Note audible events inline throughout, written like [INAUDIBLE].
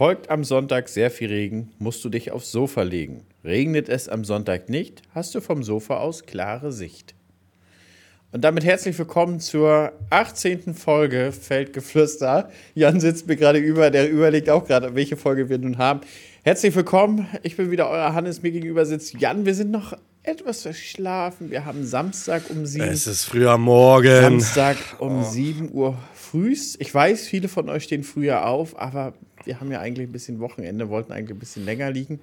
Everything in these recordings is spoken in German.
Folgt am Sonntag sehr viel Regen, musst du dich aufs Sofa legen. Regnet es am Sonntag nicht, hast du vom Sofa aus klare Sicht. Und damit herzlich willkommen zur 18. Folge Feldgeflüster. Jan sitzt mir gerade über, der überlegt auch gerade, welche Folge wir nun haben. Herzlich willkommen, ich bin wieder euer Hannes, mir gegenüber sitzt Jan. Wir sind noch etwas verschlafen. Wir haben Samstag um 7 Es ist früher Morgen. Samstag um oh. 7 Uhr frühst. Ich weiß, viele von euch stehen früher auf, aber wir haben ja eigentlich ein bisschen Wochenende, wollten eigentlich ein bisschen länger liegen.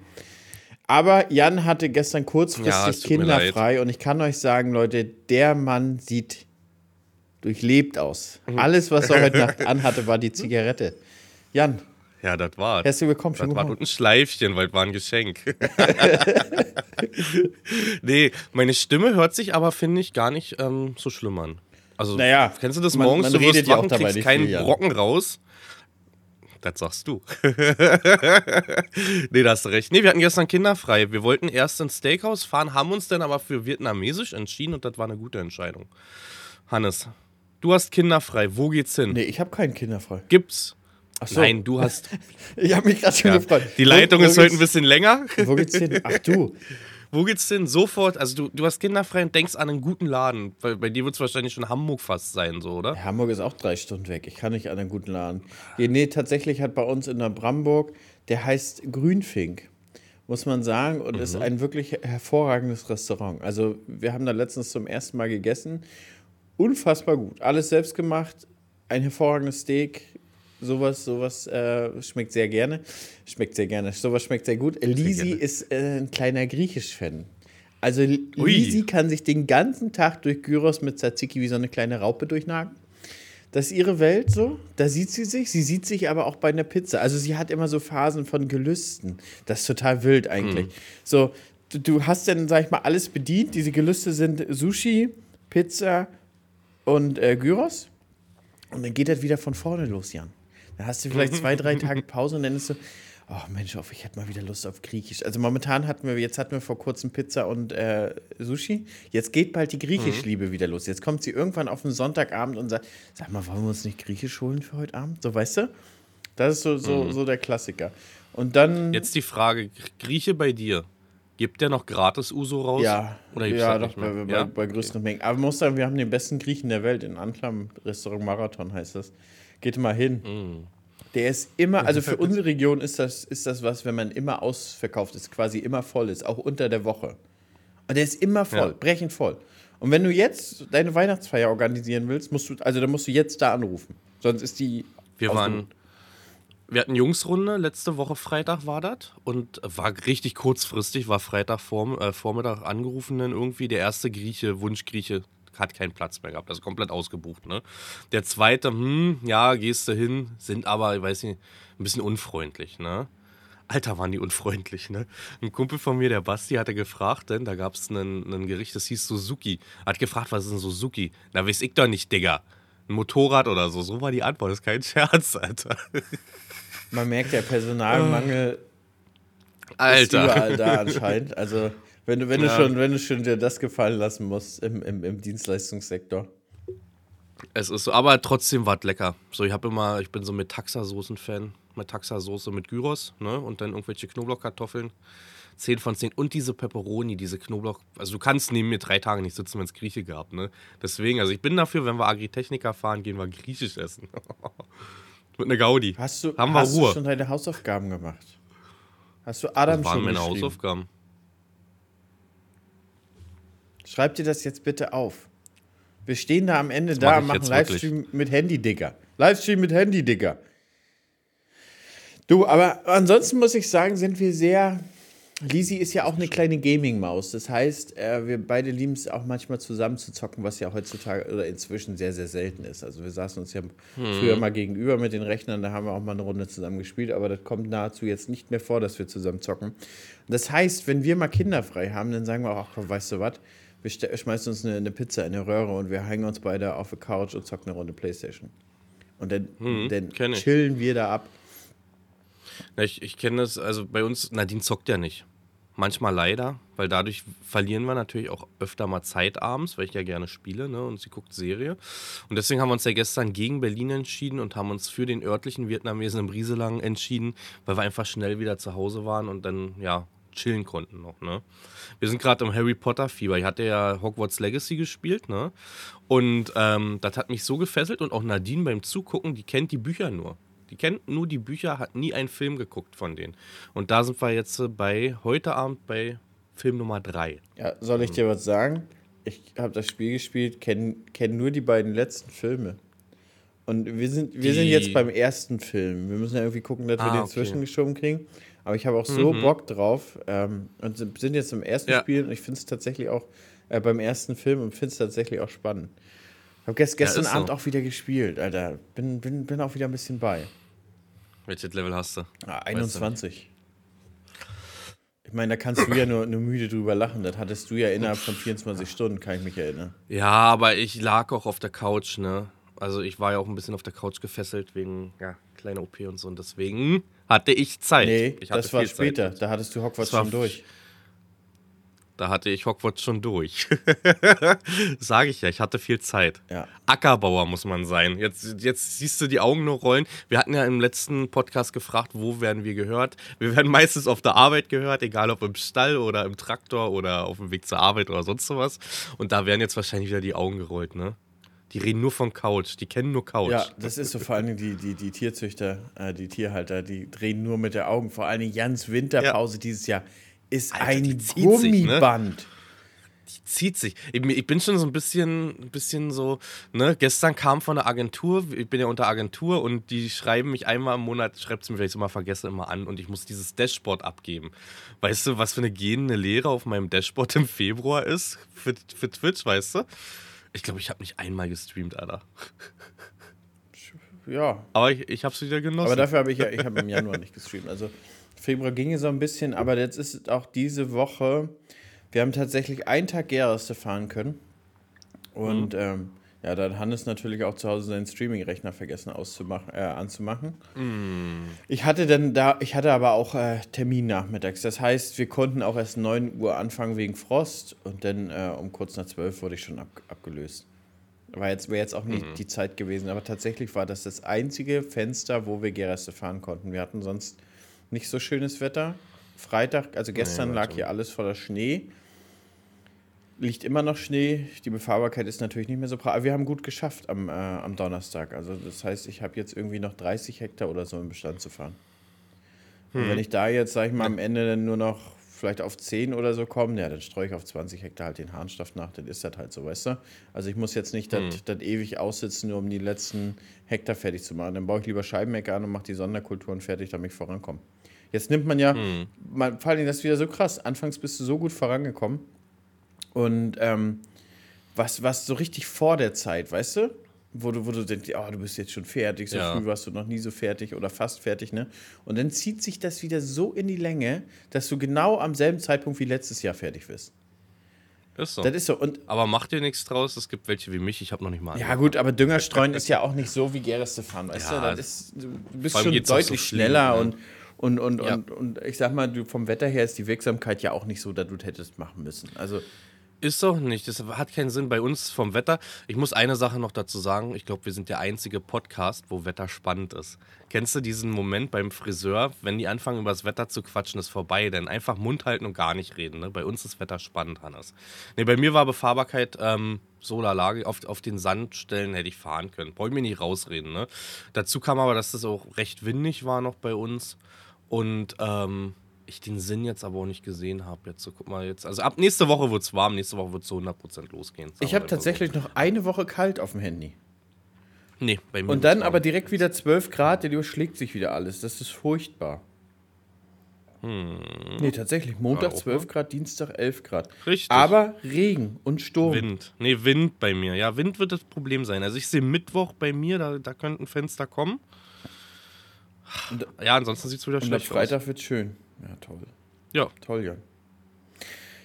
Aber Jan hatte gestern kurzfristig ja, Kinder frei und ich kann euch sagen, Leute, der Mann sieht durchlebt aus. Mhm. Alles, was er heute Nacht [LAUGHS] anhatte, war die Zigarette. Jan. Ja, das war. Herzlich willkommen. Das war ein Schleifchen, weil es war ein Geschenk. [LAUGHS] [LAUGHS] nee, meine Stimme hört sich aber, finde ich, gar nicht ähm, so schlimm an. Also, naja, kennst du das morgens? Man, man du wirst ja wach, kriegst keinen viel, Brocken raus. Das sagst du. [LAUGHS] nee, da hast du recht. Nee, wir hatten gestern kinderfrei. Wir wollten erst ins Steakhouse fahren, haben uns dann aber für vietnamesisch entschieden und das war eine gute Entscheidung. Hannes, du hast kinderfrei. Wo geht's hin? Nee, ich habe keinen kinderfrei. Gibt's? Ach so. Nein, du hast. [LAUGHS] ich habe mich gerade schon ja. gefreut. Die Leitung wo, wo ist heute ein bisschen länger. Wo geht's hin? Ach du. [LAUGHS] Wo geht's denn sofort? Also du, du hast kinderfrei und denkst an einen guten Laden. Weil bei dir wird es wahrscheinlich schon Hamburg fast sein, so, oder? Hamburg ist auch drei Stunden weg. Ich kann nicht an einen guten Laden. Nee, tatsächlich hat bei uns in der Bramburg, der heißt Grünfink, muss man sagen, und mhm. ist ein wirklich hervorragendes Restaurant. Also wir haben da letztens zum ersten Mal gegessen. Unfassbar gut. Alles selbst gemacht. Ein hervorragendes Steak, Sowas, sowas äh, schmeckt sehr gerne. Schmeckt sehr gerne. Sowas schmeckt sehr gut. Lisi ist äh, ein kleiner Griechisch-Fan. Also Lisi kann sich den ganzen Tag durch Gyros mit Tzatziki wie so eine kleine Raupe durchnagen. Das ist ihre Welt so. Da sieht sie sich. Sie sieht sich aber auch bei einer Pizza. Also sie hat immer so Phasen von Gelüsten. Das ist total wild eigentlich. Mhm. So, du, du hast dann, sag ich mal, alles bedient. Diese Gelüste sind Sushi, Pizza und äh, Gyros. Und dann geht das wieder von vorne los, Jan. Dann hast du vielleicht zwei, drei [LAUGHS] Tage Pause und dann ist so, oh Mensch, ich hätte mal wieder Lust auf Griechisch. Also momentan hatten wir, jetzt hatten wir vor kurzem Pizza und äh, Sushi. Jetzt geht bald die Griechischliebe mhm. wieder los. Jetzt kommt sie irgendwann auf einen Sonntagabend und sagt, sag mal, wollen wir uns nicht Griechisch holen für heute Abend? So, weißt du? Das ist so, so, mhm. so der Klassiker. Und dann. Jetzt die Frage: Grieche bei dir. Gibt der noch gratis Uso raus? Ja, Oder ja doch, bei, bei, ja? bei, größeren Mengen. Aber man muss sagen, wir haben den besten Griechen der Welt in Anklam, Restaurant Marathon heißt das. Geht mal hin. Mm. Der ist immer, also für unsere Region ist das, ist das was, wenn man immer ausverkauft ist, quasi immer voll ist, auch unter der Woche. Und der ist immer voll, ja. brechend voll. Und wenn du jetzt deine Weihnachtsfeier organisieren willst, musst du, also dann musst du jetzt da anrufen. Sonst ist die. Wir waren. Wir hatten Jungsrunde, letzte Woche Freitag war das und war richtig kurzfristig, war Freitag vorm, äh, Vormittag angerufen dann irgendwie der erste Grieche, Wunschgrieche hat keinen Platz mehr gehabt. Also komplett ausgebucht. Ne? Der zweite, hm, ja, gehst du hin, sind aber, ich weiß nicht, ein bisschen unfreundlich. Ne? Alter, waren die unfreundlich, ne? Ein Kumpel von mir, der Basti, hatte gefragt, denn da gab es ein Gericht, das hieß Suzuki. Hat gefragt, was ist ein Suzuki? Na, weiß ich doch nicht, Digga. Ein Motorrad oder so. So war die Antwort. Das ist kein Scherz, Alter. Man merkt ja Personalmangel. Alter. Ist überall da anscheinend. Also. Wenn du, wenn, ja. du schon, wenn du schon dir das gefallen lassen musst im, im, im Dienstleistungssektor. Es ist so, aber trotzdem war es lecker. So, ich habe immer, ich bin so mit Taxasoßen-Fan. Mit Taxasoße mit Gyros, ne? Und dann irgendwelche Knoblauchkartoffeln. 10 von 10. Und diese Peperoni, diese Knoblauch. Also du kannst neben mir drei Tage nicht sitzen, wenn es Grieche gab, ne? Deswegen, also ich bin dafür, wenn wir Agritechniker fahren, gehen wir griechisch essen. [LAUGHS] mit einer Gaudi. Hast du, Haben wir hast Ruhe. du schon deine Hausaufgaben gemacht? Hast du Adam das waren schon meine Hausaufgaben. Schreib dir das jetzt bitte auf. Wir stehen da am Ende das da und machen Livestream wirklich. mit Handy, Digga. Livestream mit Handy, Digga. Du, aber ansonsten muss ich sagen, sind wir sehr. Lisi ist ja auch eine kleine Gaming-Maus. Das heißt, äh, wir beide lieben es auch manchmal zusammen zu zocken, was ja heutzutage oder inzwischen sehr, sehr selten ist. Also wir saßen uns ja hm. früher mal gegenüber mit den Rechnern, da haben wir auch mal eine Runde zusammen gespielt, aber das kommt nahezu jetzt nicht mehr vor, dass wir zusammen zocken. Das heißt, wenn wir mal kinderfrei haben, dann sagen wir auch, weißt du was, wir schmeißen uns eine, eine, Pizza in eine Röhre und wir hängen uns beide auf der Couch und zocken eine Runde Playstation. Und dann, hm, dann chillen wir da ab. Na, ich ich kenne das, also bei uns, Nadine zockt ja nicht. manchmal leider, weil dadurch verlieren wir natürlich auch öfter mal Zeit abends, weil ich ja gerne spiele ne, und sie guckt Serie. Und deswegen haben wir uns ja gestern gegen Berlin entschieden und haben uns für den örtlichen Vietnamesen im Rieselang entschieden, weil wir einfach schnell wieder zu Hause waren und dann ja chillen konnten noch. Ne? Wir sind gerade im Harry Potter Fieber. Ich hatte ja Hogwarts Legacy gespielt, ne? Und ähm, das hat mich so gefesselt und auch Nadine beim Zugucken, die kennt die Bücher nur. Die kennt nur die Bücher, hat nie einen Film geguckt von denen. Und da sind wir jetzt bei heute Abend bei Film Nummer 3. Ja, soll ich dir was sagen? Ich habe das Spiel gespielt, kenne kenn nur die beiden letzten Filme. Und wir sind, wir sind jetzt beim ersten Film. Wir müssen ja irgendwie gucken, dass ah, wir den okay. zwischengeschoben kriegen. Aber ich habe auch so mhm. Bock drauf ähm, und sind jetzt im ersten ja. Spiel und ich finde es tatsächlich auch äh, beim ersten Film und finde es tatsächlich auch spannend. Ich habe gest gestern ja, Abend so. auch wieder gespielt, Alter. Bin, bin, bin auch wieder ein bisschen bei. Welches Level hast du? Ah, 21. Ich meine, da kannst du ja nur, nur müde drüber lachen. Das hattest du ja innerhalb von 24 Stunden, kann ich mich erinnern. Ja, aber ich lag auch auf der Couch, ne? Also ich war ja auch ein bisschen auf der Couch gefesselt wegen ja, kleiner OP und so. Und deswegen hatte ich Zeit. Nee, ich das war später. Zeit. Da hattest du Hogwarts schon durch. Da hatte ich Hogwarts schon durch. [LAUGHS] Sage ich ja, ich hatte viel Zeit. Ja. Ackerbauer muss man sein. Jetzt, jetzt siehst du die Augen nur rollen. Wir hatten ja im letzten Podcast gefragt, wo werden wir gehört? Wir werden meistens auf der Arbeit gehört, egal ob im Stall oder im Traktor oder auf dem Weg zur Arbeit oder sonst was. Und da werden jetzt wahrscheinlich wieder die Augen gerollt, ne? Die reden nur von Couch, die kennen nur Couch. Ja, das ist so vor allen Dingen die, die, die Tierzüchter, äh, die Tierhalter, die drehen nur mit der Augen. Vor allen Dingen Jans Winterpause ja. dieses Jahr ist Alter, ein Gummiband. Sich, ne? Die zieht sich. Ich, ich, bin schon so ein bisschen, ein bisschen so, ne, gestern kam von der Agentur, ich bin ja unter Agentur und die schreiben mich einmal im Monat, schreibt es mir, wenn ich es immer vergesse, immer an und ich muss dieses Dashboard abgeben. Weißt du, was für eine gehende Lehre auf meinem Dashboard im Februar ist für, für Twitch, weißt du? Ich glaube, ich habe nicht einmal gestreamt, Alter. Ja. Aber ich, ich habe es wieder genossen. Aber dafür habe ich ja, ich habe im Januar nicht gestreamt. Also Februar ging es so ein bisschen, aber jetzt ist auch diese Woche, wir haben tatsächlich einen Tag Gerste fahren können. Und mhm. ähm, ja, da hat Hannes natürlich auch zu Hause seinen Streaming-Rechner vergessen auszumachen, äh, anzumachen. Mm. Ich hatte dann da, ich hatte aber auch äh, Termin nachmittags. Das heißt, wir konnten auch erst 9 Uhr anfangen wegen Frost und dann äh, um kurz nach 12 wurde ich schon ab, abgelöst. War jetzt, wäre jetzt auch nicht mm. die Zeit gewesen, aber tatsächlich war das das einzige Fenster, wo wir Gereste fahren konnten. Wir hatten sonst nicht so schönes Wetter. Freitag, also gestern nee, lag hier alles voller Schnee liegt immer noch Schnee. Die Befahrbarkeit ist natürlich nicht mehr so prall. Aber wir haben gut geschafft am, äh, am Donnerstag. Also das heißt, ich habe jetzt irgendwie noch 30 Hektar oder so im Bestand zu fahren. Hm. Und wenn ich da jetzt, sage ich mal, am Ende dann nur noch vielleicht auf 10 oder so komme, ja, dann streue ich auf 20 Hektar halt den Harnstoff nach, dann ist das halt so, weißt du? Also ich muss jetzt nicht hm. das ewig aussitzen, nur um die letzten Hektar fertig zu machen. Dann baue ich lieber Scheibenmecker an und mache die Sonderkulturen fertig, damit ich vorankomme. Jetzt nimmt man ja, hm. man, vor allem das ist wieder so krass, anfangs bist du so gut vorangekommen und ähm, was, was so richtig vor der Zeit, weißt du? Wo du, wo du denkst, oh, du bist jetzt schon fertig, so ja. früh warst du noch nie so fertig oder fast fertig, ne? Und dann zieht sich das wieder so in die Länge, dass du genau am selben Zeitpunkt wie letztes Jahr fertig bist. Ist so. Das ist so. Und aber mach dir nichts draus, es gibt welche wie mich, ich habe noch nicht mal. Ja, gut, aber Düngerstreuen ist ja auch nicht so wie Gerestefan, weißt ja, du? Das ist, du bist schon deutlich so schneller ne? und, und, und, ja. und, und ich sag mal, du, vom Wetter her ist die Wirksamkeit ja auch nicht so, dass du hättest machen müssen. Also. Ist doch nicht. Das hat keinen Sinn bei uns vom Wetter. Ich muss eine Sache noch dazu sagen. Ich glaube, wir sind der einzige Podcast, wo Wetter spannend ist. Kennst du diesen Moment beim Friseur, wenn die anfangen, über das Wetter zu quatschen, ist vorbei. Denn einfach Mund halten und gar nicht reden. Ne? Bei uns ist Wetter spannend, Hannes. Nee, bei mir war Befahrbarkeit ähm, so Lage. Auf, auf den Sandstellen hätte ich fahren können. Brauche ich mir nicht rausreden. Ne? Dazu kam aber, dass das auch recht windig war noch bei uns. Und ähm, ich den Sinn jetzt aber auch nicht gesehen habe. Jetzt so, guck mal jetzt. Also ab nächste Woche wird es warm, nächste Woche wird es so 100% losgehen. Ich habe tatsächlich so. noch eine Woche kalt auf dem Handy. Nee, bei mir. Und dann aber direkt wieder 12 Grad, der überschlägt sich wieder alles. Das ist furchtbar. Hm. Nee, tatsächlich. Montag 12 Grad, Dienstag 11 Grad. Richtig. Aber Regen und Sturm. Wind. Nee, Wind bei mir. Ja, Wind wird das Problem sein. Also ich sehe Mittwoch bei mir, da, da könnte ein Fenster kommen. Und, ja, ansonsten sieht es wieder schlecht aus. Freitag wird schön. Ja, toll. Ja. Toll, Jan.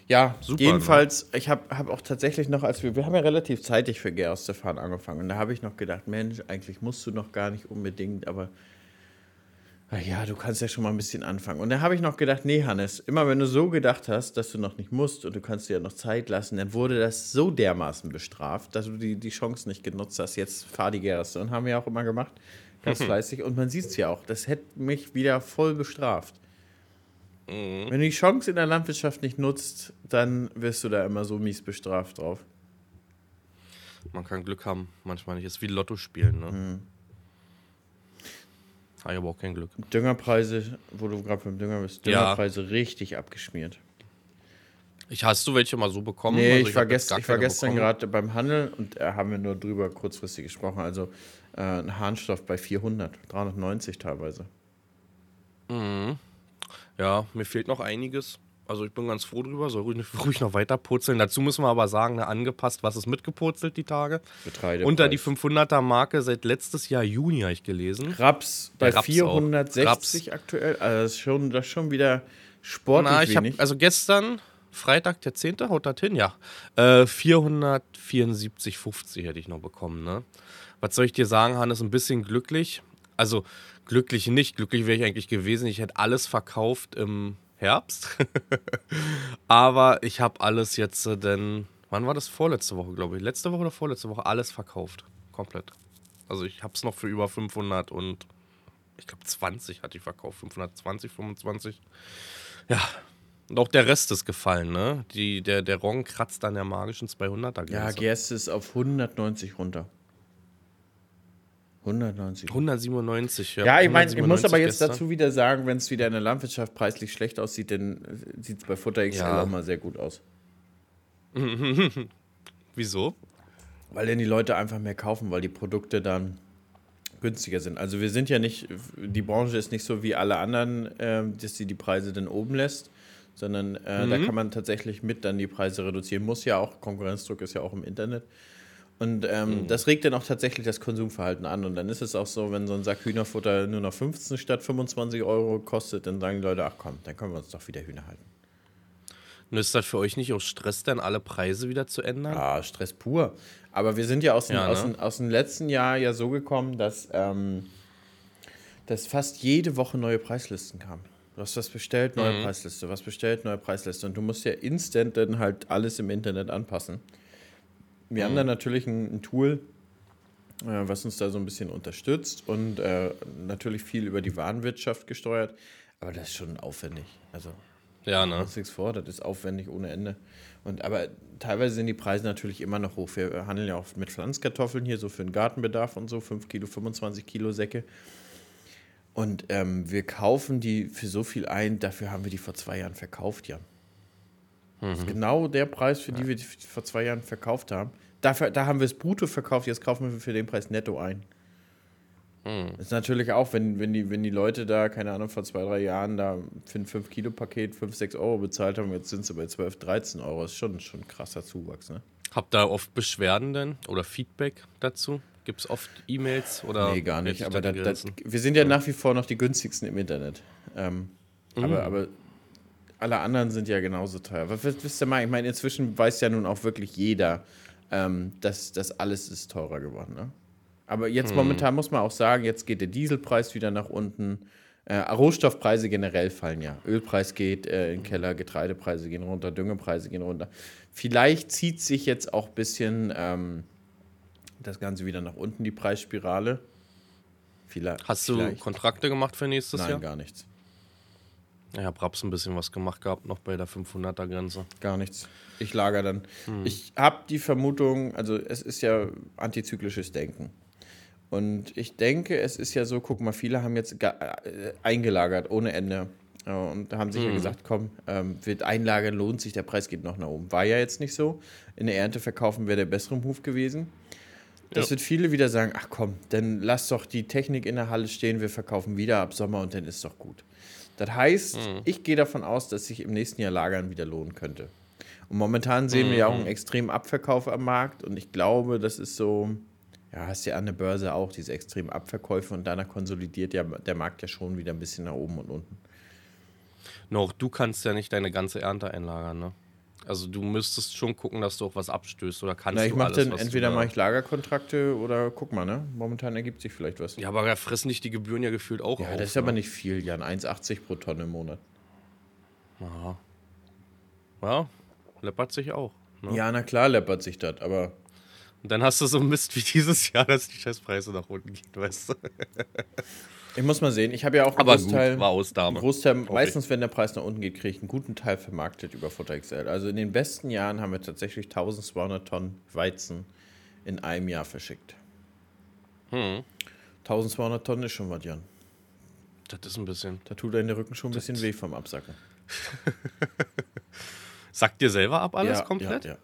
Ja, Super, jedenfalls, ne? ich habe hab auch tatsächlich noch, als wir, wir haben ja relativ zeitig für Gerstefan angefangen und da habe ich noch gedacht, Mensch, eigentlich musst du noch gar nicht unbedingt, aber ja, du kannst ja schon mal ein bisschen anfangen. Und da habe ich noch gedacht, nee, Hannes, immer wenn du so gedacht hast, dass du noch nicht musst und du kannst dir ja noch Zeit lassen, dann wurde das so dermaßen bestraft, dass du die, die Chance nicht genutzt hast. Jetzt fahr die Gerste. Und haben wir auch immer gemacht. Ganz [LAUGHS] fleißig. Und man sieht es ja auch. Das hätte mich wieder voll bestraft. Mhm. Wenn du die Chance in der Landwirtschaft nicht nutzt, dann wirst du da immer so mies bestraft drauf. Man kann Glück haben, manchmal nicht. Es ist wie Lotto spielen, ne? Mhm. Habe ich aber auch kein Glück. Düngerpreise, wo du gerade beim Dünger bist, Düngerpreise ja. richtig abgeschmiert. Ich, hast du welche mal so bekommen? Nee, also ich, ich, war gest, ich war gestern gerade beim Handel und äh, haben wir nur drüber kurzfristig gesprochen. Also äh, ein Harnstoff bei 400, 390 teilweise. Mhm. Ja, mir fehlt noch einiges. Also ich bin ganz froh drüber, soll ruhig, ruhig noch weiter purzeln. Dazu müssen wir aber sagen, ne, angepasst, was ist mitgepurzelt die Tage. Getreide Unter die 500er Marke seit letztes Jahr Juni habe ich gelesen. Raps bei Raps 460 Raps. aktuell. Also das ist schon, das ist schon wieder sportlich Na, ich hab, Also gestern, Freitag der 10. haut das hin, ja. Äh, 474,50 hätte ich noch bekommen, ne? Was soll ich dir sagen, Hannes? Ein bisschen glücklich. Also glücklich nicht. Glücklich wäre ich eigentlich gewesen. Ich hätte alles verkauft im Herbst. [LAUGHS] Aber ich habe alles jetzt äh, denn, wann war das? Vorletzte Woche, glaube ich. Letzte Woche oder vorletzte Woche alles verkauft. Komplett. Also ich habe es noch für über 500 und ich glaube 20 hatte ich verkauft. 520, 25. Ja. Und auch der Rest ist gefallen, ne? Die, der, der Rong kratzt an der magischen 200er Grenze. Ja, Gerste ist auf 190 runter. 190. 197, ja. Ja, ich meine, ich muss aber jetzt gestern. dazu wieder sagen, wenn es wieder in der Landwirtschaft preislich schlecht aussieht, dann sieht es bei Futter XL ja. auch mal sehr gut aus. [LAUGHS] Wieso? Weil dann die Leute einfach mehr kaufen, weil die Produkte dann günstiger sind. Also wir sind ja nicht, die Branche ist nicht so wie alle anderen, äh, dass sie die Preise dann oben lässt, sondern äh, mhm. da kann man tatsächlich mit dann die Preise reduzieren. Muss ja auch, Konkurrenzdruck ist ja auch im Internet. Und ähm, mhm. das regt dann auch tatsächlich das Konsumverhalten an. Und dann ist es auch so, wenn so ein Sack Hühnerfutter nur noch 15 statt 25 Euro kostet, dann sagen die Leute, ach komm, dann können wir uns doch wieder Hühner halten. Und ist das für euch nicht auch Stress, dann alle Preise wieder zu ändern? Ja, Stress pur. Aber wir sind ja aus, ja, dem, ne? aus, dem, aus dem letzten Jahr ja so gekommen, dass, ähm, dass fast jede Woche neue Preislisten kamen. Du hast was bestellt, neue mhm. Preisliste, was bestellt, neue Preisliste. Und du musst ja instant dann halt alles im Internet anpassen. Wir mhm. haben da natürlich ein, ein Tool, äh, was uns da so ein bisschen unterstützt und äh, natürlich viel über die Warenwirtschaft gesteuert. Aber das ist schon aufwendig. Also, ja, ne? nichts vor, das ist aufwendig ohne Ende. Und, aber teilweise sind die Preise natürlich immer noch hoch. Wir handeln ja auch mit Pflanzkartoffeln hier, so für den Gartenbedarf und so, 5 Kilo, 25 Kilo Säcke. Und ähm, wir kaufen die für so viel ein, dafür haben wir die vor zwei Jahren verkauft, ja. Das ist mhm. genau der Preis, für ja. die wir die vor zwei Jahren verkauft haben. Dafür, da haben wir es brutto verkauft, jetzt kaufen wir für den Preis netto ein. Mhm. Das ist natürlich auch, wenn, wenn, die, wenn die Leute da, keine Ahnung, vor zwei, drei Jahren da für ein 5-Kilo-Paket 5, 6 Euro bezahlt haben, jetzt sind sie bei 12, 13 Euro. Das ist schon, schon ein krasser Zuwachs, ne? Habt ihr oft Beschwerden denn oder Feedback dazu? Gibt es oft E-Mails oder? Nee, gar nicht. Aber das, das, wir sind ja, ja, nach wie vor noch die günstigsten im Internet. Ähm, mhm. aber, aber alle anderen sind ja genauso teuer. Was wisst ihr mal? Ich meine, inzwischen weiß ja nun auch wirklich jeder, ähm, dass das alles ist teurer geworden. Ne? Aber jetzt hm. momentan muss man auch sagen, jetzt geht der Dieselpreis wieder nach unten. Äh, Rohstoffpreise generell fallen ja. Ölpreis geht äh, in den Keller, Getreidepreise gehen runter, Düngepreise gehen runter. Vielleicht zieht sich jetzt auch ein bisschen ähm, das Ganze wieder nach unten, die Preisspirale. Vielleicht, Hast du vielleicht. Kontrakte gemacht für nächstes Nein, Jahr? Nein, gar nichts. Ich habe Raps ein bisschen was gemacht gehabt, noch bei der 500er Grenze. Gar nichts. Ich lager dann. Hm. Ich habe die Vermutung, also es ist ja antizyklisches Denken. Und ich denke, es ist ja so, guck mal, viele haben jetzt äh, eingelagert ohne Ende. Und haben sich hm. ja gesagt, komm, ähm, wird einlagern, lohnt sich, der Preis geht noch nach oben. War ja jetzt nicht so. In der Ernte verkaufen wäre der bessere Move gewesen. Das ja. wird viele wieder sagen, ach komm, dann lass doch die Technik in der Halle stehen, wir verkaufen wieder ab Sommer und dann ist doch gut. Das heißt, mhm. ich gehe davon aus, dass sich im nächsten Jahr Lagern wieder lohnen könnte. Und momentan sehen mhm. wir ja auch einen extremen Abverkauf am Markt und ich glaube, das ist so, ja, hast ja an der Börse auch diese extremen Abverkäufe und danach konsolidiert ja der Markt ja schon wieder ein bisschen nach oben und unten. Noch, du kannst ja nicht deine ganze Ernte einlagern, ne? Also du müsstest schon gucken, dass du auch was abstößt oder kannst Na, ich du alles, dann, entweder mache ich Lagerkontrakte oder guck mal, ne? Momentan ergibt sich vielleicht was. Ja, aber da fressen dich die Gebühren ja gefühlt auch Ja, auf. das ist ne? aber nicht viel, Jan. 1,80 pro Tonne im Monat. Aha. Ja, läppert sich auch. Ne? Ja, na klar läppert sich das, aber Und dann hast du so Mist wie dieses Jahr, dass die Scheißpreise nach unten gehen, weißt du? [LAUGHS] ich muss mal sehen. Ich habe ja auch einen Aber gut, Großteil, war einen. Großteil ich. meistens, wenn der Preis nach unten geht, kriege ich einen guten Teil vermarktet über Futter XL. Also in den besten Jahren haben wir tatsächlich 1200 Tonnen Weizen in einem Jahr verschickt. Hm. 1200 Tonnen ist schon was, Jan. Das ist ein bisschen. Da tut dein Rücken schon ein bisschen weh vom Absacken. [LAUGHS] Sagt dir selber ab alles ja, komplett? Ja,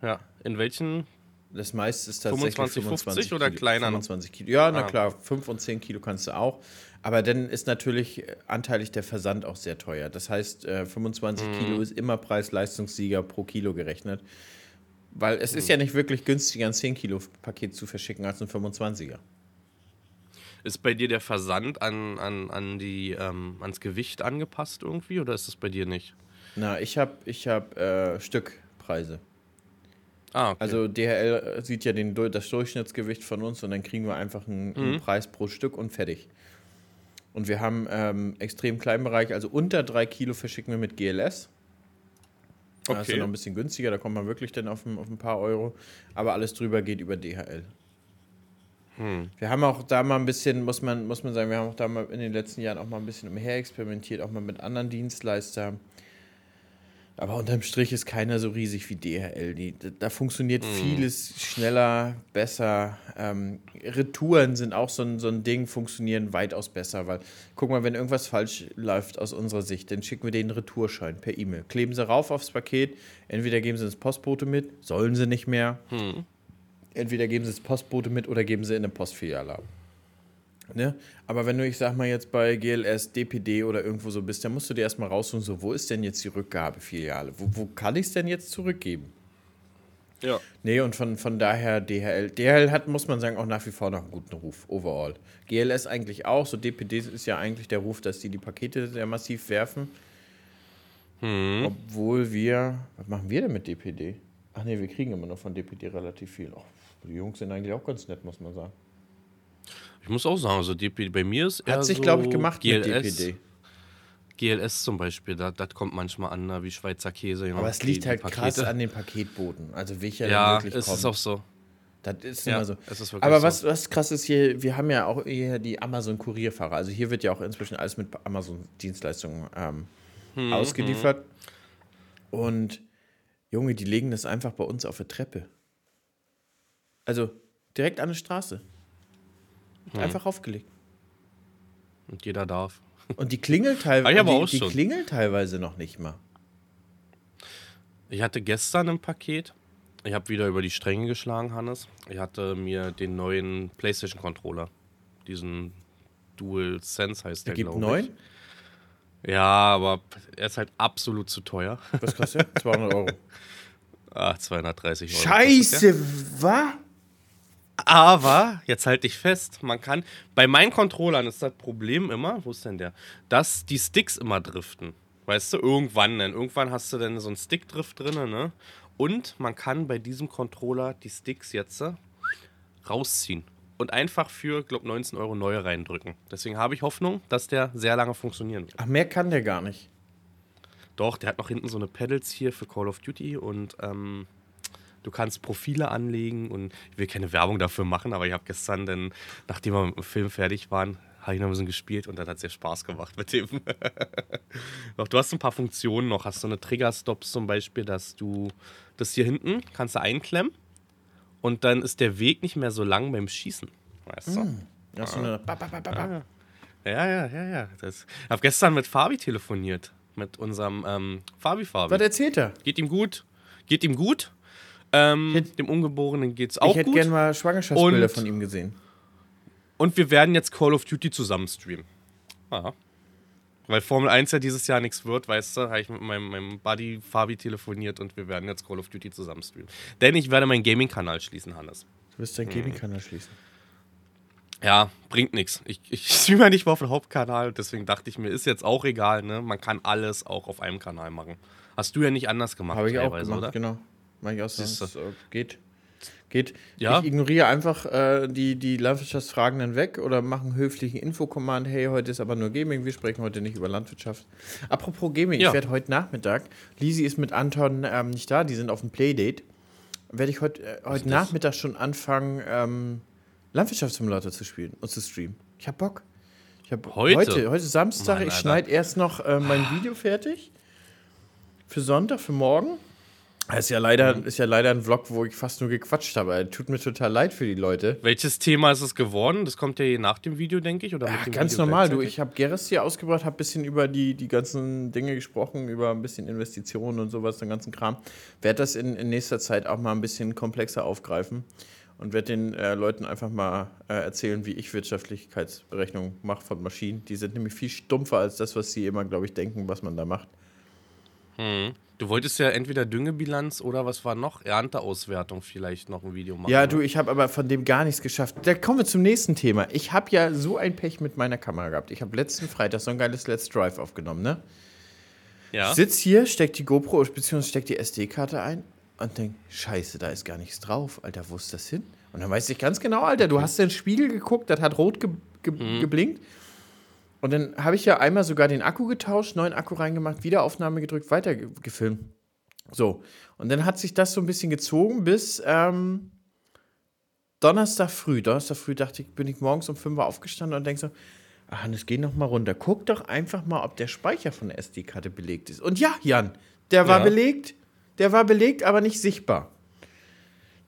ja. Ja. In welchen? Das meiste ist tatsächlich 25, 25, 50 oder Kilo, kleiner noch? 25 Kilo. Ja, na Ah. klar, 5 und 10 Kilo kannst du auch. Aber dann ist natürlich äh, anteilig der Versand auch sehr teuer. Das heißt, äh, 25 Mhm. Kilo ist immer Preis-Leistungssieger pro Kilo gerechnet. Weil es Mhm. ist ja nicht wirklich günstiger, ein 10 Kilo Paket zu verschicken als ein 25er. Ist bei dir der Versand an, an, an die, ähm, ans Gewicht angepasst irgendwie oder ist das bei dir nicht? Na, ich habe ich hab, äh, Stückpreise. Ah, okay. Also DHL sieht ja den, das Durchschnittsgewicht von uns und dann kriegen wir einfach einen, einen Mhm. Preis pro Stück und fertig. Und wir haben ähm, extrem kleinen Bereich, also unter drei Kilo verschicken wir mit GLS. Da ist Okay. dann noch ein bisschen günstiger, da kommt man wirklich dann auf ein, auf ein paar Euro. Aber alles drüber geht über DHL. Hm. Wir haben auch da mal ein bisschen, muss man, muss man sagen, wir haben auch da mal in den letzten Jahren auch mal ein bisschen umher experimentiert, auch mal mit anderen Dienstleistern. Aber unterm Strich ist keiner so riesig wie DHL. Die, da- da funktioniert vieles schneller, besser. Ähm, Retouren sind auch so ein, so ein Ding, funktionieren weitaus besser, weil guck mal, wenn irgendwas falsch läuft aus unserer Sicht, dann schicken wir den Retourschein per E-Mail. Kleben sie rauf aufs Paket, entweder geben sie ins Postbote mit, sollen sie nicht mehr. Entweder geben sie es Postbote mit oder geben sie in eine Postfiliale ab. Ne? Aber wenn du, ich sag mal, jetzt bei GLS, DPD oder irgendwo so bist, dann musst du dir erstmal raussuchen, so, wo ist denn jetzt die Rückgabefiliale? Wo, wo kann ich es denn jetzt zurückgeben? ja. Nee, und von, von daher DHL. DHL hat, muss man sagen, auch nach wie vor noch einen guten Ruf, overall. GLS eigentlich auch, so DPD ist ja eigentlich der Ruf, dass die die Pakete sehr massiv werfen. Hm. Obwohl wir, was machen wir denn mit DPD? Ach nee, wir kriegen immer noch von DPD relativ viel. Och, die Jungs sind eigentlich auch ganz nett, muss man sagen. Ich muss auch sagen, also DPD, bei mir ist eher Hat sich, so glaube ich, gemacht GLS, mit DPD. GLS zum Beispiel, das kommt manchmal an, ne, wie Schweizer Käse. genau, Aber es liegt halt krass an den Paketboten. Also welcher Ja, wirklich es kommt. ist auch so. das ist Ja, immer so. es ist Aber so. was, was krass ist hier, wir haben ja auch hier die Amazon-Kurierfahrer. Also hier wird ja auch inzwischen alles mit Amazon-Dienstleistungen ähm, Hm, ausgeliefert. Und Junge, die legen das einfach bei uns auf der Treppe. Also direkt an der Straße. Hm. Einfach aufgelegt. Und jeder darf. Und die klingelt teilweise. die, auch die klingelt teilweise noch nicht mal. Ich hatte gestern ein Paket. Ich habe wieder über die Stränge geschlagen, Hannes. Ich hatte mir den neuen PlayStation-Controller, diesen Dual Sense heißt der, Der gibt neun. Ja, aber er ist halt absolut zu teuer. Was kostet der? [LAUGHS] 200 Euro. Ah, 230 Euro. Scheiße, was? Aber, jetzt halte ich fest, man kann, bei meinen Controllern ist das Problem immer, wo ist denn der, dass die Sticks immer driften. Weißt du, irgendwann denn. Irgendwann hast du dann so einen Stickdrift drin, ne? Und man kann bei diesem Controller die Sticks jetzt äh, rausziehen. Und einfach für, glaube 19 Euro neue reindrücken. Deswegen habe ich Hoffnung, dass der sehr lange funktionieren wird. Ach, mehr kann der gar nicht. Doch, der hat noch hinten so eine Pedals hier für Call of Duty und ähm, du kannst Profile anlegen und ich will keine Werbung dafür machen, aber ich habe gestern dann, nachdem wir mit dem Film fertig waren, habe ich noch ein bisschen gespielt und dann hat es sehr Spaß gemacht mit dem. [LAUGHS] Doch, du hast ein paar Funktionen noch. Hast du eine Trigger-Stops zum Beispiel, dass du das hier hinten kannst du einklemmen und dann ist der Weg nicht mehr so lang beim Schießen. Weißt du? Das ist so eine ba, ba, ba, ba. Ja, ja, ja, ja. Das, ich habe gestern mit Fabi telefoniert. Mit unserem ähm, Fabi Fabi. Was erzählt er? Geht ihm gut. Geht ihm gut. Ähm, hätt- dem Ungeborenen geht's auch ich hätte gut. gerne mal Schwangerschaftsbilder Und- von ihm gesehen. Und wir werden jetzt Call of Duty zusammen streamen. Aha. Weil Formel 1 ja dieses Jahr nichts wird, weißt du, habe ich mit meinem, meinem Buddy Fabi telefoniert und wir werden jetzt Call of Duty zusammen streamen. Denn ich werde meinen Gaming-Kanal schließen, Hannes. Du wirst deinen Gaming-Kanal schließen. Ja, bringt nichts. Ich, ich [LAUGHS] streame ja nicht mal auf dem Hauptkanal, deswegen dachte ich mir, ist jetzt auch egal, ne? Man kann alles auch auf einem Kanal machen. Hast du ja nicht anders gemacht, Habe ich auch gemacht, oder? genau. Mach ich auch du. Das, äh, geht. Geht. Ja. Ich ignoriere einfach äh, die, die Landwirtschaftsfragenden weg oder mache einen höflichen Infocommand. Hey, heute ist aber nur Gaming, wir sprechen heute nicht über Landwirtschaft. Apropos Gaming, Ja. ich werde heute Nachmittag, Lisi ist mit Anton ähm, nicht da, die sind auf dem Playdate, werde ich äh, heute das? Nachmittag schon anfangen, ähm, Landwirtschaftssimulator zu spielen und zu streamen. Ich hab Bock. Ich hab Heute? Heute, heute Samstag, Mann, ich schneide erst noch äh, mein Video fertig. Für Sonntag, für morgen. Das ist ja, leider, Mhm. ist ja leider ein Vlog, wo ich fast nur gequatscht habe. Tut mir total leid für die Leute. Welches Thema ist es geworden? Das kommt ja je nach dem Video, denke ich. Oder dem ganz Video normal, du. Ich habe Geras hier ausgebracht, habe ein bisschen über die, die ganzen Dinge gesprochen, über ein bisschen Investitionen und sowas, den ganzen Kram. Werde das in, in nächster Zeit auch mal ein bisschen komplexer aufgreifen und werde den äh, Leuten einfach mal äh, erzählen, wie ich Wirtschaftlichkeitsberechnungen mache von Maschinen. Die sind nämlich viel stumpfer als das, was sie immer, glaube ich, denken, was man da macht. Du wolltest ja entweder Düngebilanz oder was war noch? Ernteauswertung vielleicht noch ein Video machen. Ja, ne? du, ich habe aber von dem gar nichts geschafft. Da kommen wir zum nächsten Thema. Ich habe ja so ein Pech mit meiner Kamera gehabt. Ich habe letzten Freitag so ein geiles Let's Drive aufgenommen, ne? Ja. Sitz hier, steck die GoPro bzw. steck die SD-Karte ein und denk, scheiße, da ist gar nichts drauf. Alter, wo ist das hin? Und dann weiß ich ganz genau, Alter, du hast in den Spiegel geguckt, das hat rot ge ge Mhm. geblinkt. Und dann habe ich ja einmal sogar den Akku getauscht, neuen Akku reingemacht, Wiederaufnahme gedrückt, weiter ge- gefilmt. So, und dann hat sich das so ein bisschen gezogen bis ähm, Donnerstag früh. Donnerstag früh dachte ich, bin ich morgens um 5 Uhr aufgestanden und denke so, ach Hannes, geh noch mal runter. Guck doch einfach mal, ob der Speicher von der SD-Karte belegt ist. Und ja, Jan, der war Ja. belegt. Der war belegt, aber nicht sichtbar.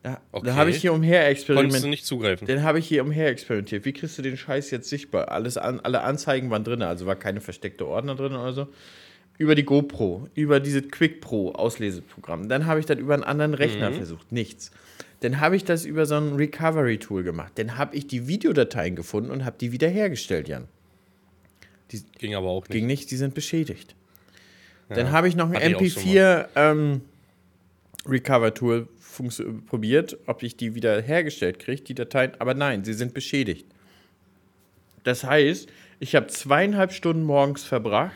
Ja, Okay. Dann habe ich hier umher Konntest du experimentiert. nicht zugreifen. Den habe ich hier umher experimentiert. Wie kriegst du den Scheiß jetzt sichtbar? Alles an, alle Anzeigen waren drin, also war keine versteckte Ordner drin oder so. Über die GoPro, über diese Quick Pro Ausleseprogramm. Dann habe ich das über einen anderen Rechner versucht. Nichts. Dann habe ich das über so ein Recovery Tool gemacht. Dann habe ich die Videodateien gefunden und habe die wiederhergestellt, Jan. Ging aber auch nicht. Ging nicht, die sind beschädigt. Dann habe ich noch ein Hatte ich auch schon MP4 ähm, Recover Tool funktio- probiert, ob ich die wieder hergestellt kriege, die Dateien. Aber nein, sie sind beschädigt. Das heißt, ich habe zweieinhalb Stunden morgens verbracht,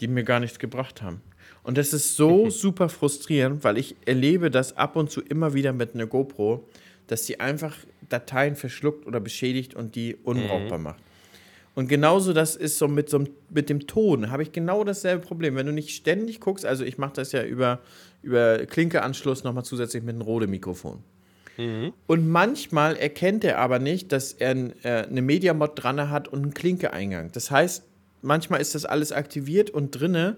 die mir gar nichts gebracht haben. Und das ist so super frustrierend, weil ich erlebe das ab und zu immer wieder mit einer GoPro, dass sie einfach Dateien verschluckt oder beschädigt und die unbrauchbar macht. Und genauso das ist so mit, so mit dem Ton, habe ich genau dasselbe Problem. Wenn du nicht ständig guckst, also ich mache das ja über, über Klinkeanschluss nochmal zusätzlich mit einem Rode-Mikrofon. Und manchmal erkennt er aber nicht, dass er äh, eine Media-Mod dran hat und einen Klinke-Eingang. Das heißt, manchmal ist das alles aktiviert und drinne,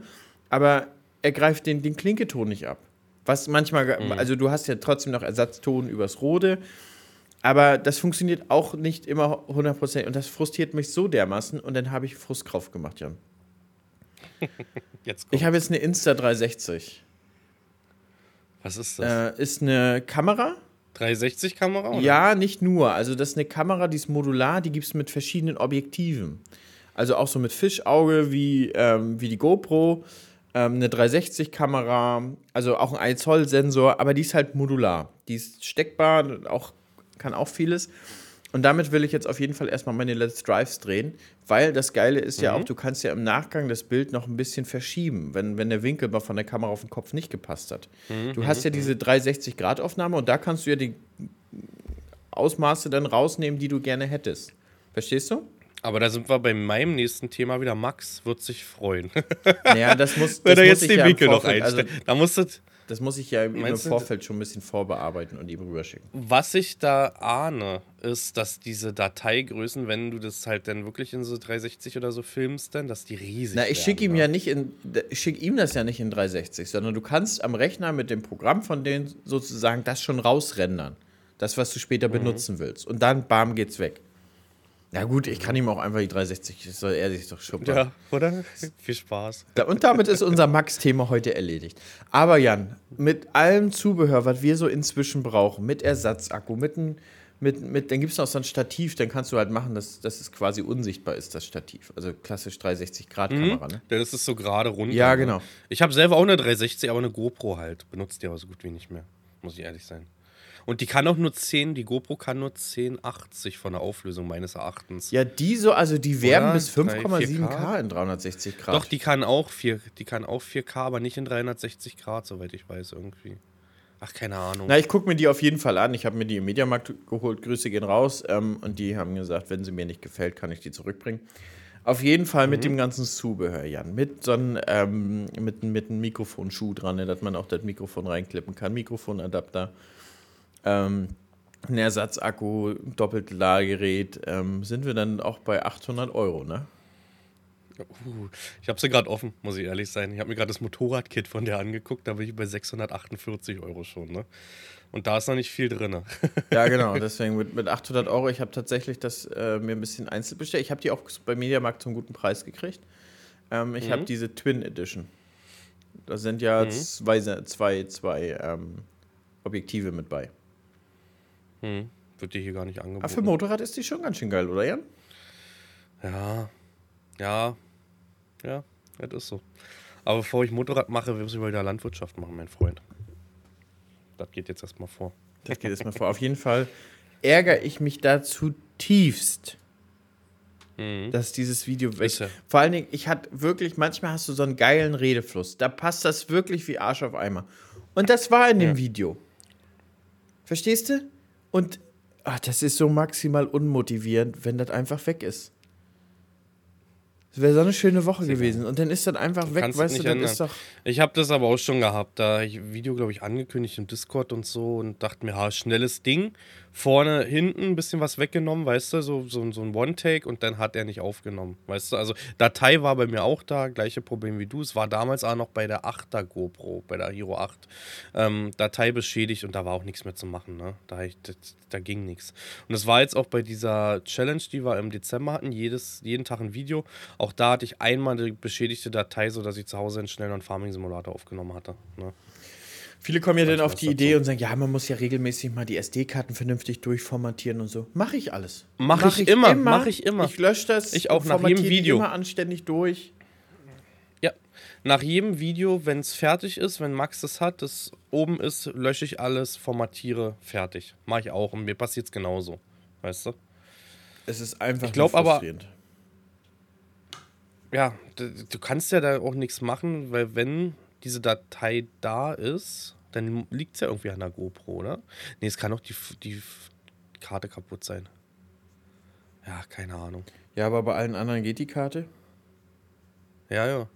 aber er greift den, den Klinketon nicht ab. Was manchmal, also du hast ja trotzdem noch Ersatzton übers Rode, aber das funktioniert auch nicht immer 100% und das frustriert mich so dermaßen und dann habe ich Frustkauf gemacht, Jan. [LAUGHS] Jetzt Ich habe jetzt eine Insta360. Was ist das? Äh, ist eine Kamera, 360-Kamera? oder? Ja, nicht nur. Also das ist eine Kamera, die ist modular, die gibt es mit verschiedenen Objektiven. Also auch so mit Fischauge wie, ähm, wie die GoPro, ähm, eine 360-Kamera, also auch ein 1 Zoll Sensor, aber die ist halt modular. Die ist steckbar, auch, kann auch vieles. Und damit will ich jetzt auf jeden Fall erstmal meine Let's Drives drehen, weil das Geile ist ja auch, du kannst ja im Nachgang das Bild noch ein bisschen verschieben, wenn, wenn der Winkel mal von der Kamera auf den Kopf nicht gepasst hat. Du hast ja diese 360-Grad-Aufnahme und da kannst du ja die Ausmaße dann rausnehmen, die du gerne hättest. Verstehst du? Aber da sind wir bei meinem nächsten Thema wieder. Max wird sich freuen. Naja, das muss, [LAUGHS] Wenn das er muss jetzt den ja Winkel noch also, einstellt. da musst du, Das muss ich ja im, Vorfeld schon ein bisschen vorbearbeiten und ihm rüberschicken. was ich da ahne, ist, dass diese Dateigrößen, wenn du das halt dann wirklich in so 360 oder so filmst, dann, dass die riesig Na, ich schicke ihm ne? ja nicht in, ich schicke ihm das ja nicht in 360, sondern du kannst am Rechner mit dem Programm von denen sozusagen das schon rausrendern. Das, was du später Mhm. benutzen willst. Und dann, bam, geht's weg. Na gut, ich kann ihm auch einfach die 360, das soll er sich doch schuppen. Ja, oder? Viel Spaß. Und damit ist unser Max-Thema heute erledigt. Aber Jan, mit allem Zubehör, was wir so inzwischen brauchen, mit Ersatzakku, mit, mit, mit dann gibt es noch so ein Stativ, dann kannst du halt machen, dass, dass es quasi unsichtbar ist, das Stativ. Also klassisch 360-Grad-Kamera, ne? Denn das ist so gerade runter. Ja, ne? genau. Ich habe selber auch eine 360, aber eine GoPro halt. Benutzt die aber so gut wie nicht mehr. Muss ich ehrlich sein. Und die kann auch nur 10, die GoPro kann nur 1080 von der Auflösung meines Erachtens. Ja, die so, also die werden Oder? bis 5,7K 4K? in 360 Grad. Doch, die kann auch 4, die kann auch 4K, aber nicht in 360 Grad, soweit ich weiß, irgendwie. Ach, keine Ahnung. Na, ich gucke mir die auf jeden Fall an. Ich habe mir die im Mediamarkt geholt. Grüße gehen raus. Ähm, und die haben gesagt, wenn sie mir nicht gefällt, kann ich die zurückbringen. Auf jeden Fall mit dem ganzen Zubehör, Jan. Mit so einem, ähm, mit, mit einem Mikrofonschuh dran, ne, dass man auch das Mikrofon reinklippen kann. Mikrofonadapter. Ähm, ein Ersatzakku, doppeltes Ladegerät. Ähm, sind wir dann auch bei 800 Euro, ne? Uh, ich habe sie gerade offen, muss ich ehrlich sein. Ich habe mir gerade das Motorradkit von der angeguckt, da bin ich bei 648 Euro schon, ne? Und da ist noch nicht viel drin. Ja, [LAUGHS] genau. Deswegen mit, mit 800 Euro. Ich habe tatsächlich das äh, mir ein bisschen einzeln bestellt. Ich habe die auch bei Mediamarkt zum guten Preis gekriegt. Ähm, ich habe diese Twin Edition. Da sind ja zwei, zwei, zwei ähm, Objektive mit bei. Hm, wird dir hier gar nicht Aber angeboten. für Motorrad ist die schon ganz schön geil, oder Jan? Ja, ja, ja, das ist so. Aber bevor ich Motorrad mache, müssen wir wieder Landwirtschaft machen, mein Freund. Das geht jetzt erstmal vor. Das geht jetzt mal vor. Auf jeden Fall ärgere ich mich da zutiefst, dass dieses Video weg ja. Vor allen Dingen, ich hatte wirklich, manchmal hast du so einen geilen Redefluss. Da passt das wirklich wie Arsch auf Eimer. Und das war in dem Ja. Video. Verstehst du? Und ach, das ist so maximal unmotivierend, wenn das einfach weg ist. Es wäre so eine schöne Woche gewesen. Und dann ist das einfach weg, kannst es weißt du, ändern. ist doch. Ich habe das aber auch schon gehabt. Da ich Video, glaube ich, angekündigt im Discord und so und dachte mir, ha, schnelles Ding. Vorne, hinten ein bisschen was weggenommen, weißt du, so, so, so ein One-Take und dann hat er nicht aufgenommen. Weißt du, also Datei war bei mir auch da, gleiche Problem wie du. Es war damals auch noch bei der 8er GoPro, bei der Hero 8. Ähm, Datei beschädigt und da war auch nichts mehr zu machen. Ne? Da, ich, das, da ging nichts. Und es war jetzt auch bei dieser Challenge, die wir im Dezember hatten, jedes, jeden Tag ein Video. Auch da hatte ich einmal die beschädigte Datei, sodass ich zu Hause einen schnellen Farming-Simulator aufgenommen hatte. Ne? Viele kommen ja dann auf die Idee und sagen, ja, man muss ja regelmäßig mal die SD-Karten vernünftig durchformatieren und so. Mache ich alles. Mach ich immer, mach ich immer. Ich lösche das. Ich auch nach jedem Video. immer anständig durch. Ja. Nach jedem Video, wenn es fertig ist, wenn Max das hat, das oben ist, lösche ich alles, formatiere, fertig. Mache ich auch und mir passiert es genauso. Weißt du? Es ist einfach Ich glaub aber-. Ja, du kannst ja da auch nichts machen, weil wenn diese Datei da ist, dann liegt es ja irgendwie an der GoPro, oder? Nee, es kann auch die, die Karte kaputt sein. Ja, keine Ahnung. Ja, aber bei allen anderen geht die Karte. Ja, ja.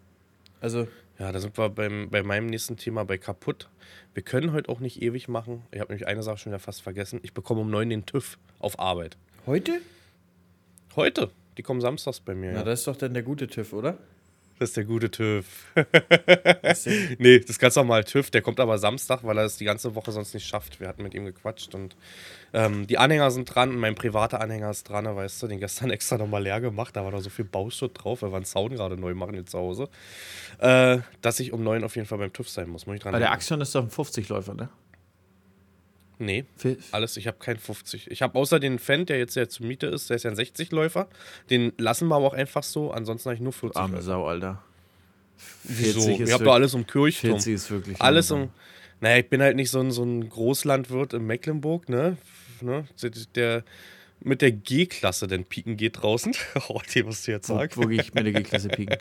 Also, Ja, da sind wir beim, bei meinem nächsten Thema bei kaputt. Wir können heute auch nicht ewig machen. Ich habe nämlich eine Sache schon wieder fast vergessen. Ich bekomme um neun den TÜV auf Arbeit. heute? Heute. Die kommen samstags bei mir. Na, Ja. das ist doch dann der gute TÜV, oder? Das ist der gute TÜV. [LAUGHS] Nee, das ist ganz normal TÜV. Der kommt aber Samstag, weil er es die ganze Woche sonst nicht schafft. Wir hatten mit ihm gequatscht und ähm, die Anhänger sind dran. und Mein privater Anhänger ist dran, weißt du. Den gestern [LAUGHS] extra nochmal leer gemacht. Da war da so viel Bauschutt drauf, weil wir einen Zaun gerade neu machen hier zu Hause. Äh, dass ich um neun auf jeden Fall beim TÜV sein muss. Muss ich dran Aber der. Axion ist doch ein 50-Läufer, ne? Nee, Für- alles. Ich habe keinen 50. Ich habe außer den Fan, der jetzt ja zur Miete ist, der ist ja ein 60-Läufer. Den lassen wir aber auch einfach so. Ansonsten habe ich nur 40 Arme. Sau, Alter. Wieso? 40 ist Ich habe doch alles um Kirchturm. 40 ist wirklich Alles langsam. um. Naja, ich bin halt nicht so ein, so ein Großlandwirt in Mecklenburg, ne? ne? Der mit der G-Klasse denn pieken geht draußen. [LAUGHS] oh, die musst du jetzt Wo, sagen. wo gehe ich mit der G-Klasse pieken?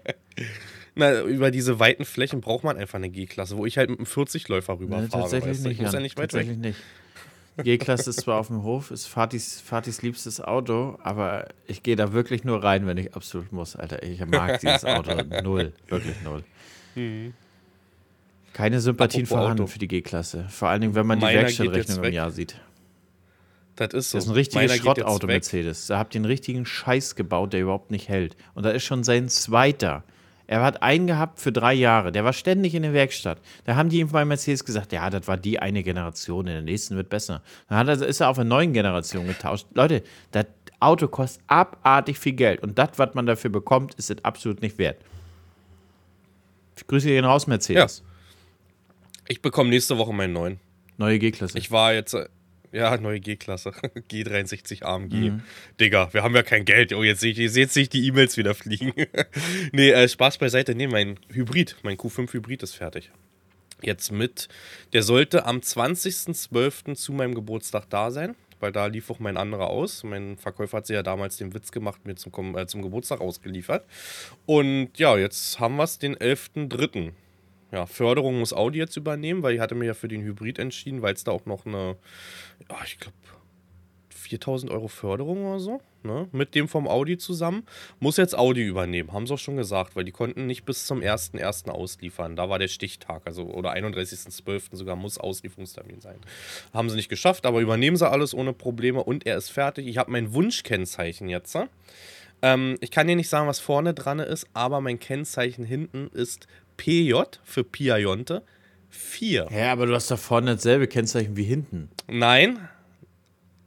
[LAUGHS] Na, über diese weiten Flächen braucht man einfach eine G-Klasse, wo ich halt mit einem 40-Läufer Nee, rüberfahre. tatsächlich weißt du? nicht. Ich muss ja nicht weit tatsächlich weg. nicht. G-Klasse ist zwar auf dem Hof, ist Fatis, Fatis liebstes Auto, aber ich gehe da wirklich nur rein, wenn ich absolut muss, Alter. Ich mag dieses Auto [LAUGHS] null, wirklich null. Keine Sympathien Apropos vorhanden Auto. für die G-Klasse. Vor allen Dingen, wenn man die Meiner geht Werkstattrechnung im. Jahr sieht. Das ist so. Das ist ein richtiges Meiner Schrottauto. Mercedes. Da habt ihr einen richtigen Scheiß gebaut, der überhaupt nicht hält. Und da ist schon sein zweiter. Er hat einen gehabt für drei Jahre. Der war ständig in der Werkstatt. Da haben die ihm bei Mercedes gesagt, ja, das war die eine Generation, in der nächsten wird besser. Dann hat er, ist er auf eine neuen Generation getauscht. Leute, das Auto kostet abartig viel Geld. Und das, was man dafür bekommt, ist es absolut nicht wert. Ich grüße gehen raus, Mercedes. Ich bekomme nächste Woche meinen neuen. Neue G-Klasse. Ich war jetzt, äh, ja, neue G-Klasse. [LAUGHS] G63 AMG. Mhm. Digga, wir haben ja kein Geld. Oh, jetzt sehe ich, jetzt sehe ich die E-Mails wieder fliegen. [LAUGHS] nee, äh, Spaß beiseite. Nee, mein Hybrid, mein Q5 Hybrid ist fertig. jetzt mit. Der sollte am 20.12. zu meinem Geburtstag da sein, weil da lief auch mein anderer aus. Mein Verkäufer hat sich ja damals den Witz gemacht, mir zum, äh, zum Geburtstag ausgeliefert. Und ja, jetzt haben wir es den 11.3. Ja, Förderung muss Audi jetzt übernehmen, weil ich hatte mir ja für den Hybrid entschieden, weil es da auch noch eine, ja, ich glaube, 4000 Euro Förderung oder so, ne? mit dem vom Audi zusammen. Muss jetzt Audi übernehmen, haben sie auch schon gesagt, weil die konnten nicht bis zum 1.1. ausliefern. Da war der Stichtag, also oder 31.12. sogar muss Auslieferungstermin sein. Haben sie nicht geschafft, aber übernehmen sie alles ohne Probleme und er ist fertig. Ich habe mein Wunschkennzeichen jetzt. Ähm, ich kann dir nicht sagen, was vorne dran ist, aber mein Kennzeichen hinten ist PJ für Piajonte 4. Ja, aber du hast da vorne dasselbe Kennzeichen wie hinten. Nein,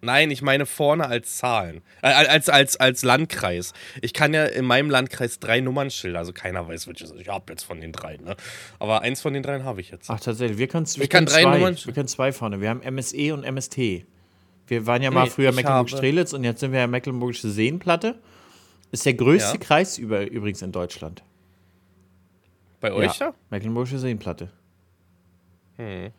Nein, ich meine vorne als Zahlen. Äh, als, als, als Landkreis. Ich kann ja in meinem Landkreis drei Nummernschilder, also keiner weiß, welches ich habe jetzt von den drei, ne? Aber eins von den dreien habe ich jetzt. Ach, tatsächlich. Wir, wir ich kann drei zwei. Nummern. Wir können zwei vorne. Wir haben MSE und MST. Wir waren ja mal nee, früher Mecklenburg-Strelitz und jetzt sind wir ja Mecklenburgische Seenplatte. Ist der größte ja. Kreis über, übrigens in Deutschland. Bei euch ja? Mecklenburgische Seenplatte. Hm.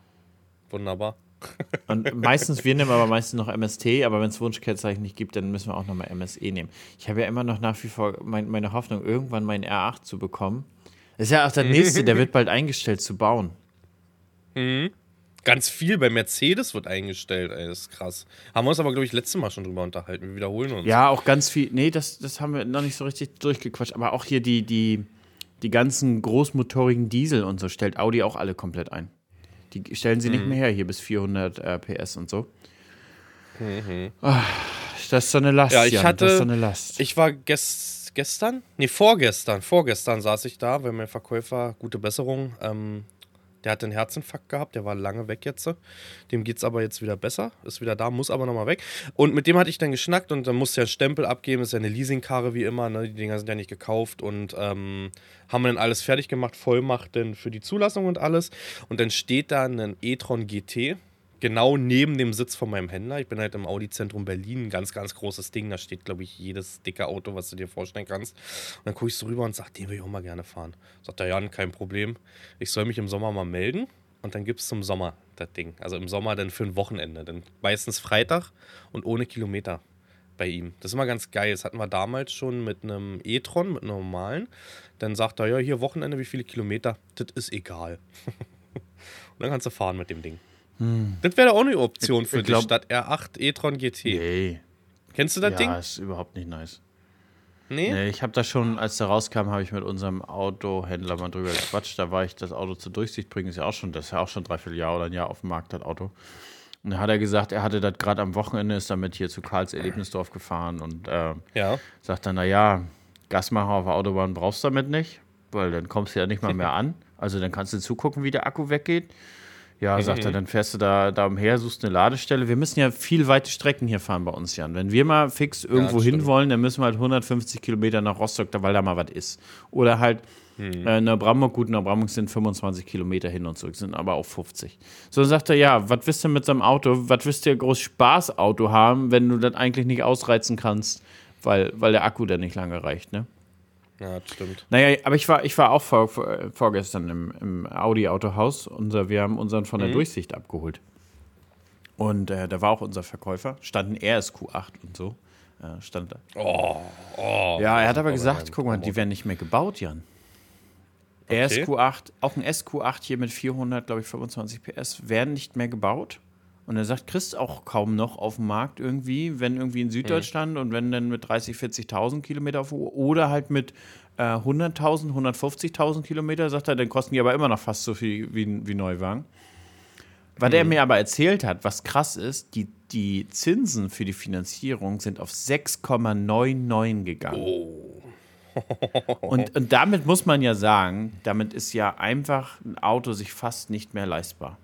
Wunderbar. [LAUGHS] Und meistens, wir nehmen aber meistens noch MST, aber wenn es Wunschkennzeichen nicht gibt, dann müssen wir auch nochmal MSE nehmen. Ich habe ja immer noch nach wie vor mein, meine Hoffnung, irgendwann meinen R8 zu bekommen. Das ist ja auch der nächste, der [LAUGHS] wird bald eingestellt zu bauen. Mhm. Ganz viel bei Mercedes wird eingestellt, ey, das ist krass. Haben wir uns aber, glaube ich, letztes Mal schon drüber unterhalten. Wir wiederholen uns. Ja, auch ganz viel. Nee, das, das haben wir noch nicht so richtig durchgequatscht. Aber auch hier die, die, die ganzen großmotorigen Diesel und so stellt Audi auch alle komplett ein. Die stellen sie mhm. nicht mehr her, hier bis 400 äh, PS und so. Mhm. Ach, das ist so eine Last, ja, ich Jan, hatte, das ist so eine Last. Ich war gest, gestern, nee, vorgestern, vorgestern saß ich da, weil mein Verkäufer, gute Besserung, ähm, der hat einen Herzinfarkt gehabt, der war lange weg jetzt. Dem geht es aber jetzt wieder besser, ist wieder da, muss aber nochmal weg. Und mit dem hatte ich dann geschnackt und dann musste er einen Stempel abgeben, ist ja eine Leasingkarre wie immer, ne? die Dinger sind ja nicht gekauft und ähm, haben dann alles fertig gemacht, Vollmacht denn für die Zulassung und alles. Und dann steht da ein e-tron GT, genau neben dem Sitz von meinem Händler. Ich bin halt im Audi-Zentrum Berlin, ein ganz, ganz großes Ding. Da steht, glaube ich, jedes dicke Auto, was du dir vorstellen kannst. Und dann gucke ich so rüber und sage, den will ich auch mal gerne fahren. Sagt er, Jan, kein Problem. Ich soll mich im Sommer mal melden. Und dann gibt es zum Sommer das Ding. Also im Sommer dann für ein Wochenende. Dann meistens Freitag und ohne Kilometer bei ihm. Das ist immer ganz geil. Das hatten wir damals schon mit einem e-tron, mit einem normalen. Dann sagt er, ja, hier Wochenende, wie viele Kilometer? Das ist egal. [LAUGHS] und dann kannst du fahren mit dem Ding. Hm. Das wäre auch eine Option für ich, ich dich, statt R8 e-tron GT. Nee. Kennst du das ja, Ding? Ja, ist überhaupt nicht nice. Nee? nee ich habe da schon, als der rauskam, habe ich mit unserem Autohändler mal drüber gequatscht. Da war ich das Auto zur Durchsicht bringen. Ist ja auch schon, das ist ja auch schon dreiviertel Jahr oder ein Jahr auf dem Markt, das Auto. Und da hat er gesagt, er hatte das gerade am Wochenende, ist damit hier zu Karls Erlebnisdorf gefahren und äh, ja. sagt dann, naja, Gasmacher auf der Autobahn brauchst du damit nicht, weil dann kommst du ja nicht mal [LAUGHS] mehr an. Also dann kannst du zugucken, wie der Akku weggeht. Ja, sagt er, dann fährst du da, da umher, suchst eine Ladestelle. Wir müssen ja viel weite Strecken hier fahren bei uns, Jan. Wenn wir mal fix irgendwo ja, hin wollen, dann müssen wir halt 150 Kilometer nach Rostock, weil da mal was ist. Oder halt mhm. äh, Neubrandenburg, gut, Neubrandenburg sind 25 Kilometer hin und zurück, sind aber auch 50. So dann sagt er, ja, was willst du mit so einem Auto, was willst du ja groß Spaßauto haben, wenn du das eigentlich nicht ausreizen kannst, weil, weil der Akku dann nicht lange reicht, ne? Ja, das stimmt. Naja, aber ich war, ich war auch vor, vor, vorgestern im, im Audi-Autohaus. Wir haben unseren von der mhm. Durchsicht abgeholt. Und äh, da war auch unser Verkäufer. Stand ein RSQ8 und so. Äh, stand da. Oh, oh, ja, er hat aber gesagt, guck mal, die werden nicht mehr gebaut, Jan. Okay. RSQ8, auch ein SQ8 hier mit 400, glaube ich, 25 PS, werden nicht mehr gebaut. Und er sagt, kriegst auch kaum noch auf dem Markt irgendwie, wenn irgendwie in Süddeutschland mhm. und wenn dann mit 30, 40.000 Kilometer auf oder halt mit äh, 100.000, 150.000 Kilometer, sagt er, dann kosten die aber immer noch fast so viel wie, wie Neuwagen. Was mhm. er mir aber erzählt hat, was krass ist, die, die Zinsen für die Finanzierung sind auf 6,99 gegangen. Oh. und, und damit muss man ja sagen, damit ist ja einfach ein Auto sich fast nicht mehr leistbar.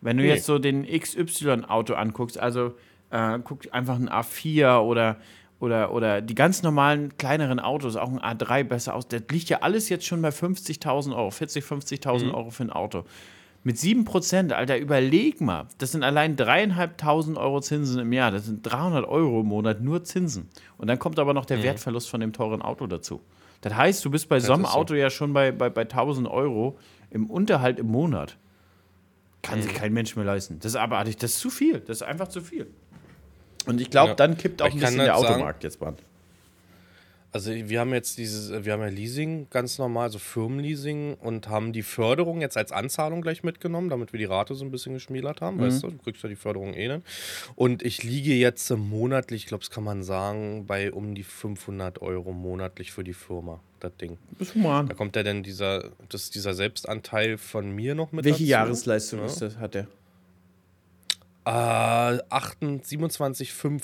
Wenn du nee. jetzt so den XY-Auto anguckst, also äh, guck einfach ein A4 oder, oder, oder die ganz normalen kleineren Autos, auch ein A3 besser aus, das liegt ja alles jetzt schon bei 50.000 Euro, 40, 50.000 mhm. Euro für ein Auto. Mit 7%, Alter, überleg mal, das sind allein dreieinhalbtausend Euro Zinsen im Jahr, das sind 300 Euro im Monat nur Zinsen. Und dann kommt aber noch der mhm. Wertverlust von dem teuren Auto dazu. Das heißt, du bist bei das so einem Auto so. ja schon bei, bei, bei 1000 Euro im Unterhalt im Monat. Kann sich kein Mensch mehr leisten. Das ist abartig, das ist zu viel. Das ist einfach zu viel. Und ich glaube, ja. dann kippt auch ein bisschen der Automarkt sagen, jetzt bald. Also wir haben jetzt dieses, wir haben ja Leasing ganz normal, also Firmenleasing und haben die Förderung jetzt als Anzahlung gleich mitgenommen, damit wir die Rate so ein bisschen geschmälert haben, mhm. weißt du, du kriegst ja die Förderung eh nicht. Und ich liege jetzt monatlich, ich glaube, das kann man sagen, bei um die 500 Euro monatlich für die Firma, das Ding. Bist human. Da kommt ja dann dieser, das, dieser Selbstanteil von mir noch mit Welche dazu. Jahresleistung ja. ist das, hat der? Äh, 27,5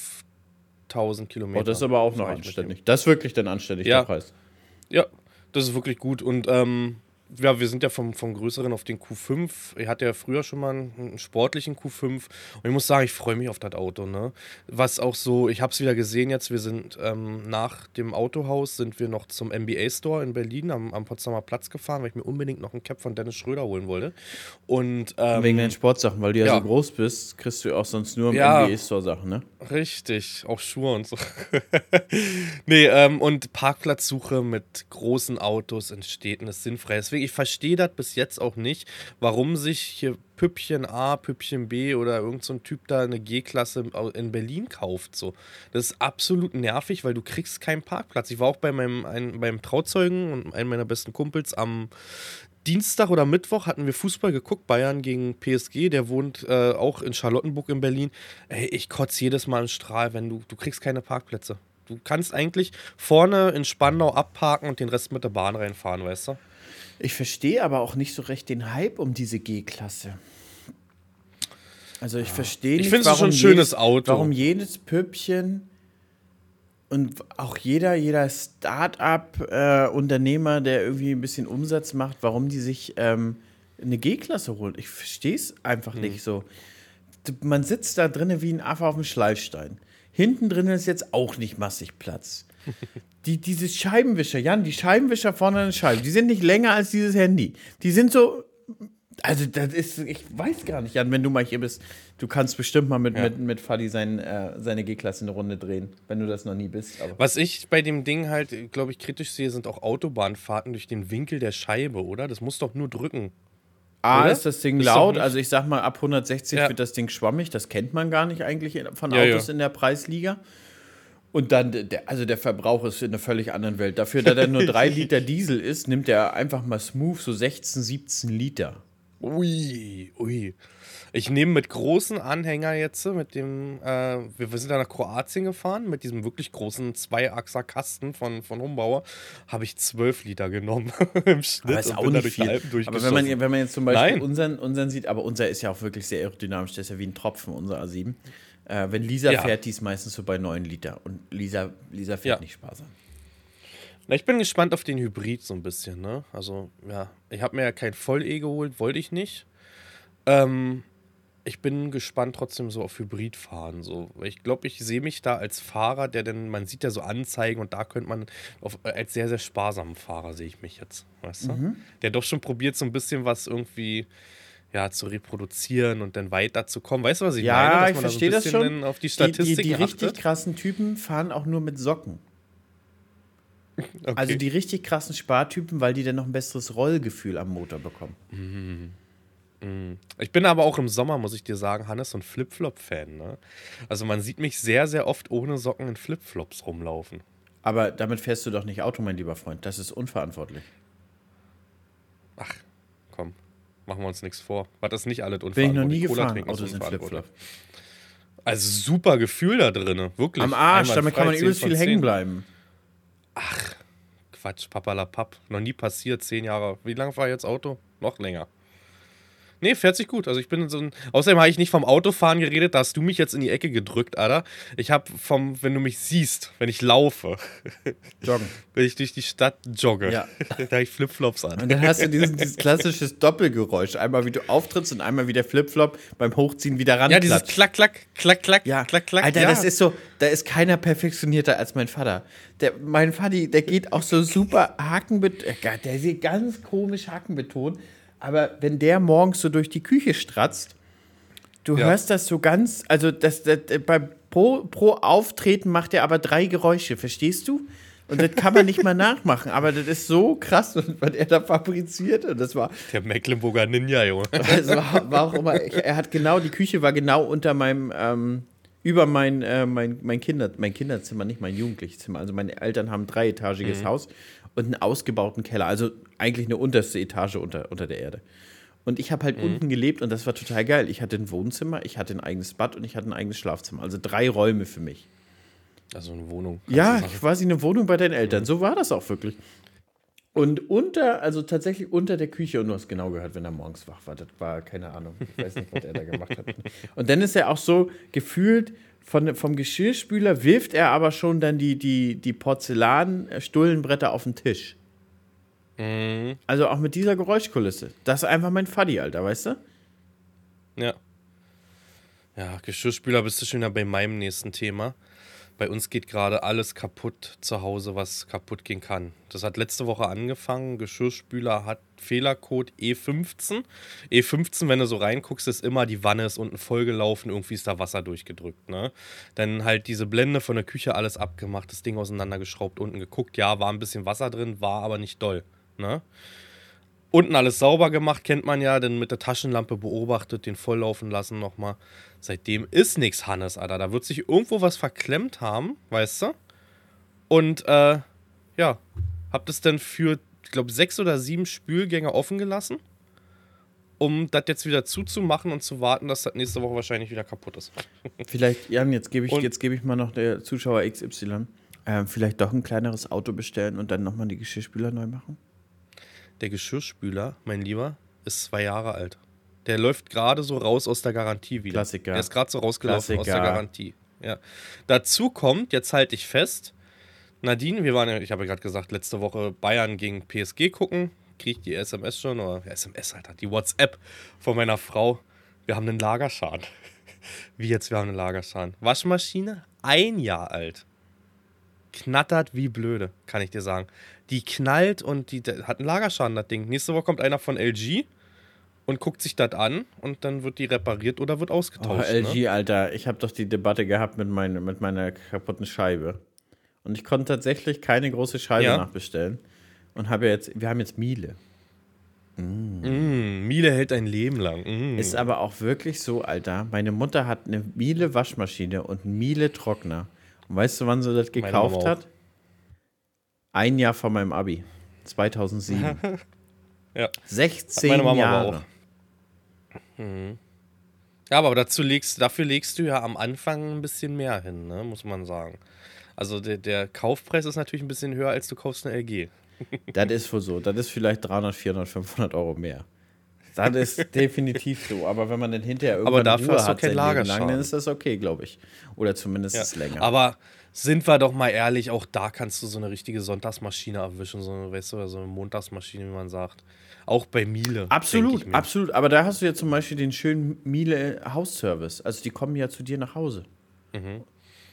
1000 Kilometer. Oh, das ist aber auch noch anständig. Das ist wirklich dann anständig, ja. der Preis. Ja, das ist wirklich gut. Und ähm, ja, wir sind ja vom, vom Größeren auf den Q5. Ich hatte ja früher schon mal einen, einen sportlichen Q5. Und ich muss sagen, ich freue mich auf das Auto. Ne? Was auch so, ich habe es wieder gesehen jetzt, wir sind ähm, nach dem Autohaus, sind wir noch zum MBA Store in Berlin am, am Potsdamer Platz gefahren, weil ich mir unbedingt noch ein Cap von Dennis Schröder holen wollte. Und, ähm, Wegen deinen Sportsachen, weil du ja, ja, so groß bist, kriegst du auch sonst nur im ja, MBA Store Sachen, ne? Richtig, auch Schuhe und so. [LAUGHS] nee, ähm, und Parkplatzsuche mit großen Autos in Städten ist sinnfrei. Deswegen, ich verstehe das bis jetzt auch nicht, warum sich hier Püppchen A, Püppchen B oder irgend so Typ da eine G-Klasse in Berlin kauft. So. Das ist absolut nervig, weil du kriegst keinen Parkplatz. Ich war auch bei meinem, ein, beim Trauzeugen und einem meiner besten Kumpels am Dienstag oder Mittwoch hatten wir Fußball geguckt, Bayern gegen PSG, der wohnt äh, auch in Charlottenburg in Berlin. Ey, ich kotze jedes Mal einen Strahl, wenn du, du kriegst keine Parkplätze. Du kannst eigentlich vorne in Spandau abparken und den Rest mit der Bahn reinfahren, weißt du? Ich verstehe aber auch nicht so recht den Hype um diese G-Klasse. Also ich verstehe nicht, ich warum, schon ein schönes jedes, Auto. warum jedes Püppchen und auch jeder, jeder Start-up-Unternehmer, äh, der irgendwie ein bisschen Umsatz macht, warum die sich ähm, eine G-Klasse holen. Ich verstehe es einfach hm. nicht so. Man sitzt da drinnen wie ein Affe auf dem Schleifstein. Hinten drin ist jetzt auch nicht massig Platz. [LAUGHS] Die, diese Scheibenwischer, Jan, die Scheibenwischer vorne an der Scheibe, die sind nicht länger als dieses Handy. Die sind so. Also, das ist, ich weiß gar nicht, Jan, wenn du mal hier bist, du kannst bestimmt mal mit, ja. mit, mit Fadi sein, äh, seine G-Klasse eine Runde drehen, wenn du das noch nie bist. Aber. Was ich bei dem Ding halt, glaube ich, kritisch sehe, sind auch Autobahnfahrten durch den Winkel der Scheibe, oder? Das muss doch nur drücken. A, oder? ist das Ding ist laut, also ich sag mal, ab 160 ja. wird das Ding schwammig, das kennt man gar nicht eigentlich von Autos ja, in der Preisliga. Und dann, der, also der Verbrauch ist in einer völlig anderen Welt. Dafür, dass er nur 3 [LAUGHS] Liter Diesel ist, nimmt er einfach mal smooth so 16, 17 Liter. Ui, ui. Ich nehme mit großen Anhänger jetzt, mit dem, äh, wir, wir, sind da nach Kroatien gefahren, mit diesem wirklich großen Zweiachser-Kasten von, von Humbauer, habe ich 12 Liter genommen [LAUGHS] im Schnitt. Aber ist auch nicht viel. Aber wenn man, wenn man jetzt zum Beispiel unseren, unseren sieht, aber unser ist ja auch wirklich sehr aerodynamisch, der ist ja wie ein Tropfen, unser A7. Äh, wenn Lisa ja. fährt, die ist meistens so bei 9 Liter. Und Lisa, Lisa fährt ja. nicht sparsam. Na, ich bin gespannt auf den Hybrid so ein bisschen, ne? Also, ja, ich habe mir ja kein Voll-E geholt, wollte ich nicht. Ähm, ich bin gespannt trotzdem so auf Hybridfahren. So. Ich glaube, ich sehe mich da als Fahrer, der denn, man sieht ja so Anzeigen und da könnte man auf, als sehr, sehr sparsamen Fahrer sehe ich mich jetzt. Weißt du? Mhm. Der doch schon probiert, so ein bisschen was irgendwie ja, zu reproduzieren und dann weiterzukommen. Weißt du, was ich ja, meine? Ja, ich verstehe so das schon. Auf die Statistik die, die, die richtig krassen Typen fahren auch nur mit Socken. [LAUGHS] Okay. Also die richtig krassen Spartypen, weil die dann noch ein besseres Rollgefühl am Motor bekommen. Mhm. mhm. Ich bin aber auch im Sommer, muss ich dir sagen, Hannes, so ein Flipflop-Fan. Ne? Also man sieht mich sehr, sehr oft ohne Socken in Flipflops rumlaufen. Aber damit fährst du doch nicht Auto, mein lieber Freund. Das ist unverantwortlich. Ach. Machen wir uns nichts vor. War das nicht alles unverantwortlich? Bin ich noch nie Cola gefahren, Autos in Flipflop. Also super Gefühl da drin, wirklich. Am Arsch, damit kann man übelst viel hängen bleiben. Ach, Quatsch, papalapap. Noch nie passiert, zehn Jahre. Wie lange war jetzt Auto? Noch länger. Nee, fährt sich gut. Also ich bin so ein. Außerdem habe ich nicht vom Autofahren geredet, da hast du mich jetzt in die Ecke gedrückt, Alter. Ich habe vom, wenn du mich siehst, wenn ich laufe. [LAUGHS] Joggen. wenn ich durch die Stadt jogge. Ja. [LAUGHS] da habe ich Flipflops an. Und dann hast du diesen, dieses klassisches Doppelgeräusch. Einmal wie du auftrittst und einmal wie der Flipflop beim Hochziehen wieder ran. Ja, dieses klack, klack, klack, klack, ja. klack, klack. Alter, ja. das ist so, da ist keiner perfektionierter als mein Vater. Der, mein Vati, der geht auch so super hakenbetont. Äh, der sieht ganz komisch hakenbetont. Aber wenn der morgens so durch die Küche stratzt, du ja. hörst das so ganz, also das, das, das, beim pro, pro Auftreten macht er aber drei Geräusche, verstehst du? Und das kann man nicht mal nachmachen, aber das ist so krass, was er da fabriziert. Und das war. Der Mecklenburger Ninja, Junge. [LAUGHS] Es war, war auch immer, er hat genau, die Küche war genau unter meinem, ähm, über mein, äh, mein, mein, Kinder, mein Kinderzimmer, nicht mein jugendliches Zimmer. Also meine Eltern haben ein dreietagiges mhm. Haus und einen ausgebauten Keller. Also eigentlich eine unterste Etage unter, unter der Erde. Und ich habe halt mhm. unten gelebt und das war total geil. Ich hatte ein Wohnzimmer, ich hatte ein eigenes Bad und ich hatte ein eigenes Schlafzimmer. Also drei Räume für mich. Also eine Wohnung. Ja, quasi eine Wohnung bei deinen Eltern. Mhm. So war das auch wirklich. Und unter, also tatsächlich unter der Küche, und du hast genau gehört, wenn er morgens wach war, das war keine Ahnung. Ich weiß nicht, was er da gemacht hat. [LAUGHS] Und dann ist er auch so gefühlt, von, vom Geschirrspüler wirft er aber schon dann die, die, die Porzellan-Stullenbretter auf den Tisch. Mhm. Also auch mit dieser Geräuschkulisse. Das ist einfach mein Faddy, Alter, weißt du? Ja. Ja, Geschirrspüler bist du schon wieder bei meinem nächsten Thema. Bei uns geht gerade alles kaputt zu Hause, was kaputt gehen kann. Das hat letzte Woche angefangen. Geschirrspüler hat Fehlercode E15. E15, wenn du so reinguckst, ist immer, die Wanne ist unten vollgelaufen, irgendwie ist da Wasser durchgedrückt. Ne? Dann halt diese Blende von der Küche alles abgemacht, das Ding auseinandergeschraubt, unten geguckt. Ja, war ein bisschen Wasser drin, war aber nicht doll. Ne? Unten alles sauber gemacht, kennt man ja, dann mit der Taschenlampe beobachtet, den volllaufen lassen nochmal. Seitdem ist nichts, Hannes, Alter. Da wird sich irgendwo was verklemmt haben, weißt du? Und, äh, ja, hab das dann für, ich glaube, sechs oder sieben Spülgänge offen gelassen, um das jetzt wieder zuzumachen und zu warten, dass das nächste Woche wahrscheinlich wieder kaputt ist. [LAUGHS] Vielleicht, Jan, jetzt gebe ich, geb ich mal noch der Zuschauer XY. Äh, vielleicht doch ein kleineres Auto bestellen und dann nochmal die Geschirrspüler neu machen? Der Geschirrspüler, mein Lieber, ist zwei Jahre alt. Der läuft gerade so raus aus der Garantie wieder. Klassiker. Der ist gerade so rausgelaufen Klassiker. aus der Garantie. Ja. Dazu kommt, jetzt halte ich fest, Nadine, wir waren ja, ich habe ja gerade gesagt, letzte Woche Bayern gegen PSG gucken. Kriege ich die SMS schon, oder SMS, Alter, die WhatsApp von meiner Frau. Wir haben einen Lagerschaden. [LAUGHS] Wie jetzt, wir haben einen Lagerschaden. Waschmaschine, ein Jahr alt. Knattert wie blöde, kann ich dir sagen. Die knallt und die, hat einen Lagerschaden, das Ding. Nächste Woche kommt einer von LG und guckt sich das an und dann wird die repariert oder wird ausgetauscht. Oh, LG, ne? Alter, ich habe doch die Debatte gehabt mit, mein, mit meiner kaputten Scheibe. Und ich konnte tatsächlich keine große Scheibe ja. nachbestellen. Und habe jetzt, wir haben jetzt Miele. Mm. Mm, Miele hält ein Leben lang. Mm. Ist aber auch wirklich so, Alter. Meine Mutter hat eine Miele Waschmaschine und einen Miele Trockner. Und weißt du, wann sie das gekauft hat? Ein Jahr vor meinem Abi. 2007. [LAUGHS] ja. 16 meine Mama Jahre. Mhm. Ja, aber dazu legst, dafür legst du ja am Anfang ein bisschen mehr hin, ne? muss man sagen. Also der, der Kaufpreis ist natürlich ein bisschen höher, als du kaufst eine LG. das ist wohl so. Das ist vielleicht 300, 400, 500 Euro mehr. Das ist definitiv so. Aber wenn man dann hinterher irgendwann aber dafür Ruhe hast hat, kein lang, dann ist das okay, glaube ich. Oder zumindest ja. länger. Aber sind wir doch mal ehrlich, auch da kannst du so eine richtige Sonntagsmaschine erwischen, so eine, weißt du, so eine Montagsmaschine, wie man sagt. Auch bei Miele. Absolut, absolut. Aber da hast du ja zum Beispiel den schönen Miele Hausservice. Also die kommen ja zu dir nach Hause. Mhm.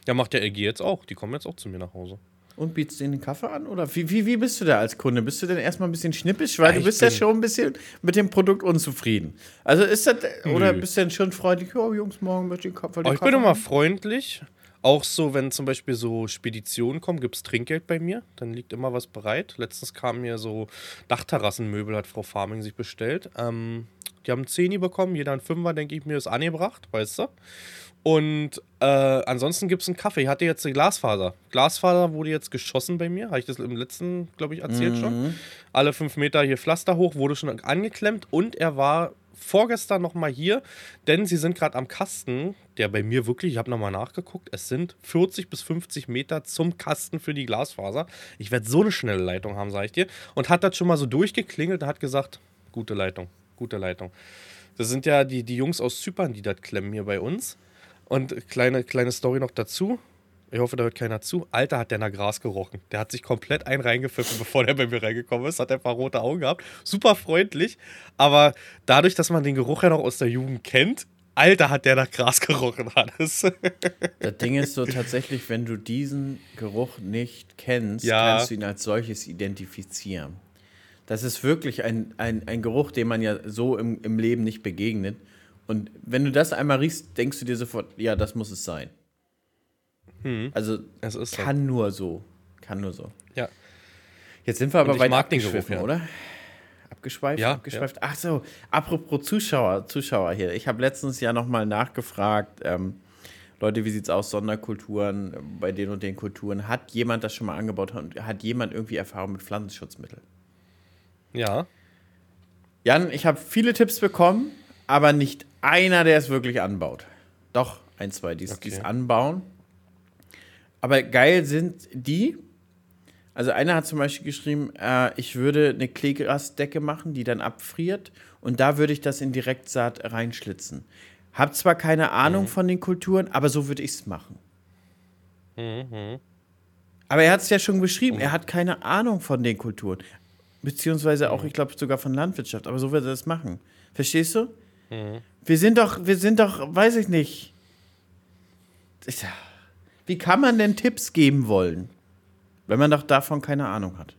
Ja, macht der LG jetzt auch. Die kommen jetzt auch zu mir nach Hause. Und bietest du den Kaffee an? Oder wie, wie, wie bist du da als Kunde? Bist du denn erstmal ein bisschen schnippisch? Weil ja, du bist ja schon ein bisschen mit dem Produkt unzufrieden. Also ist das, oder bist du denn schon freundlich? Oh, Jungs, morgen möchte ich den Kaffee. Oh, ich bin immer freundlich. Auch so, wenn zum Beispiel so Speditionen kommen, gibt es Trinkgeld bei mir. Dann liegt immer was bereit. Letztens kam mir so Dachterrassenmöbel, hat Frau Farming sich bestellt. Ähm, die haben einen Zehni bekommen, jeder einen Fünfer, denke ich mir, ist angebracht, weißt du. Und äh, ansonsten gibt es einen Kaffee. Ich hatte jetzt eine Glasfaser. Glasfaser wurde jetzt geschossen bei mir. Habe ich das im letzten, glaube ich, erzählt mhm. schon. Alle fünf Meter hier Pflaster hoch, wurde schon angeklemmt und er war vorgestern noch mal hier, denn sie sind gerade am Kasten, der bei mir wirklich, ich habe nochmal nachgeguckt, es sind 40 bis 50 Meter zum Kasten für die Glasfaser. Ich werde so eine schnelle Leitung haben, sage ich dir. Und hat das schon mal so durchgeklingelt und hat gesagt, gute Leitung, gute Leitung. Das sind ja die, die Jungs aus Zypern, die das klemmen hier bei uns. Und kleine, kleine Story noch dazu. Ich hoffe, da hört keiner zu. Alter, hat der nach Gras gerochen. Der hat sich komplett ein reingepfiffen, [LAUGHS] bevor der bei mir reingekommen ist. Hat ein paar rote Augen gehabt. Super freundlich. Aber dadurch, dass man den Geruch ja noch aus der Jugend kennt, Alter, hat der nach Gras gerochen, Hannes. [LAUGHS] Das Ding ist so tatsächlich, wenn du diesen Geruch nicht kennst, ja. kannst du ihn als solches identifizieren. Das ist wirklich ein, ein, ein Geruch, dem man ja so im, im Leben nicht begegnet. Und wenn du das einmal riechst, denkst du dir sofort, ja, das muss es sein. Hm. Also es kann so. nur so. Kann nur so. Ja. Jetzt sind wir aber weit abgeschwiffen, Geruch, ja. oder? Abgeschweift, Ja, abgeschweift. Ach so, apropos Zuschauer, Zuschauer hier. Ich habe letztens ja nochmal nachgefragt, ähm, Leute, wie sieht's aus, Sonderkulturen, bei den und den Kulturen. Hat jemand das schon mal angebaut? Hat, hat jemand irgendwie Erfahrung mit Pflanzenschutzmitteln? Ja. Jan, ich habe viele Tipps bekommen, aber nicht einer, der es wirklich anbaut. Doch, ein, zwei, die es Okay. anbauen. Aber geil sind die. Also einer hat zum Beispiel geschrieben, äh, ich würde eine Kleegrasdecke machen, die dann abfriert und da würde ich das in Direktsaat reinschlitzen. Hab zwar keine Ahnung von den Kulturen, aber so würde ich es machen. Aber er hat es ja schon beschrieben, er hat keine Ahnung von den Kulturen. Beziehungsweise auch, ich glaube, sogar von Landwirtschaft, aber so wird er das machen. Verstehst du? Wir sind doch, wir sind doch, weiß ich nicht. Ich- Wie kann man denn Tipps geben wollen, wenn man doch davon keine Ahnung hat?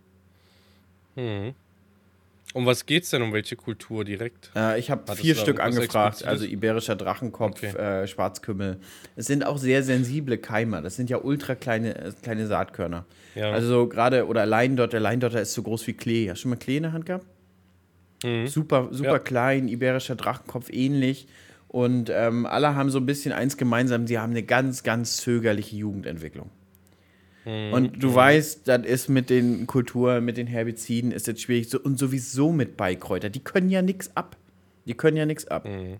Um was geht's denn? Um welche Kultur direkt? Äh, ich habe vier Stück angefragt, also iberischer Drachenkopf, Okay. äh, Schwarzkümmel. Es sind auch sehr sensible Keimer. Das sind ja ultra kleine, äh, kleine Saatkörner. Ja. Also so gerade, oder Leindotter, Leindotter ist so groß wie Klee. Hast du schon mal Klee in der Hand gehabt? Super, super Mhm. Ja. klein, iberischer Drachenkopf ähnlich. Und ähm, alle haben so ein bisschen eins gemeinsam, sie haben eine ganz, ganz zögerliche Jugendentwicklung. Mhm. Und du weißt, das ist mit den Kulturen, mit den Herbiziden, ist jetzt schwierig. So, und sowieso mit Beikräuter. Die können ja nichts ab. Die können ja nichts ab. Mhm.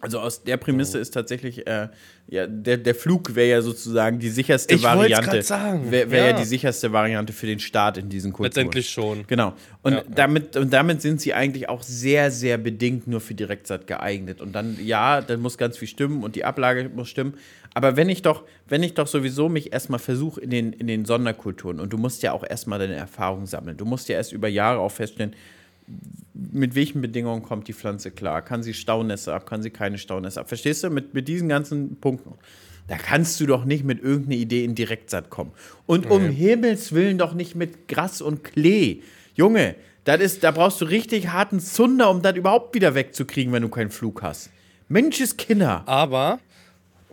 Also aus der Prämisse ist tatsächlich, äh, ja, der, der Flug wäre ja sozusagen die sicherste Ich Variante. sagen, Wäre wär ja. ja. die sicherste Variante für den Start in diesen Kulturen. Letztendlich schon. Genau. Und, Ja. Damit, und damit sind sie eigentlich auch sehr, sehr bedingt nur für Direktsaat geeignet. Und dann, ja, dann muss ganz viel stimmen und die Ablage muss stimmen. Aber wenn ich doch, wenn ich doch sowieso mich erstmal versuche in den, in den Sonderkulturen und du musst ja auch erstmal deine Erfahrung sammeln. Du musst ja erst über Jahre auch feststellen, mit welchen Bedingungen kommt die Pflanze klar? Kann sie Staunässe ab? Kann sie keine Staunässe ab? Verstehst du? Mit, mit diesen ganzen Punkten. Da kannst du doch nicht mit irgendeiner Idee in Direktsaat kommen. Und um Himmels Willen doch nicht mit Gras und Klee. Junge, das ist, da brauchst du richtig harten Zunder, um das überhaupt wieder wegzukriegen, wenn du keinen Flug hast. Menscheskinder. Aber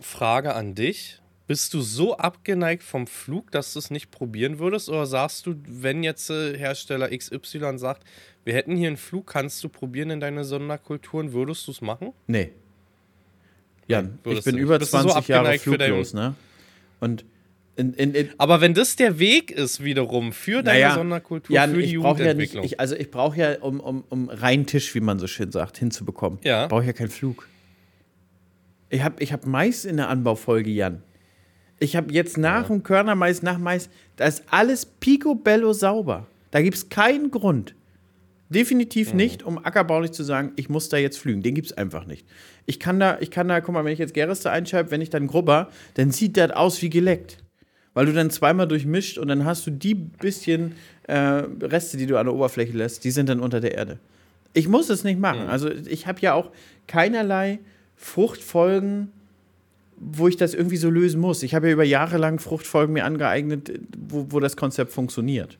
Frage an dich. Bist du so abgeneigt vom Flug, dass du es nicht probieren würdest? Oder sagst du, wenn jetzt äh, Hersteller XY sagt, wir hätten hier einen Flug, kannst du probieren in deine Sonderkulturen, würdest du es machen? Nee. Jan, ich würdest bin du über Bist du so 20 Jahre fluglos, ne? Und in, in, in, Aber wenn das der Weg ist wiederum für deine Sonderkultur, Jan, für die ich brauche ja nicht, Jugendentwicklung. ich, also ich brauche ja, um, um, um reinen Tisch, wie man so schön sagt, hinzubekommen, Ja. brauche ich ja keinen Flug. Ich habe ich hab Mais in der Anbaufolge, Jan. Ich habe jetzt nach dem Körnermais, nach Mais, da ist alles picobello sauber. Da gibt es keinen Grund. Definitiv nicht, um ackerbaulich zu sagen, ich muss da jetzt flügen. Den gibt es einfach nicht. Ich kann da, ich kann da, guck mal, wenn ich jetzt Gerste einschreibe, wenn ich dann grubber, dann sieht das aus wie geleckt. Weil du dann zweimal durchmischt und dann hast du die bisschen äh, Reste, die du an der Oberfläche lässt, die sind dann unter der Erde. Ich muss es nicht machen. Also ich habe ja auch keinerlei Fruchtfolgen, wo ich das irgendwie so lösen muss. Ich habe ja über Jahre lang Fruchtfolgen mir angeeignet, wo, wo das Konzept funktioniert.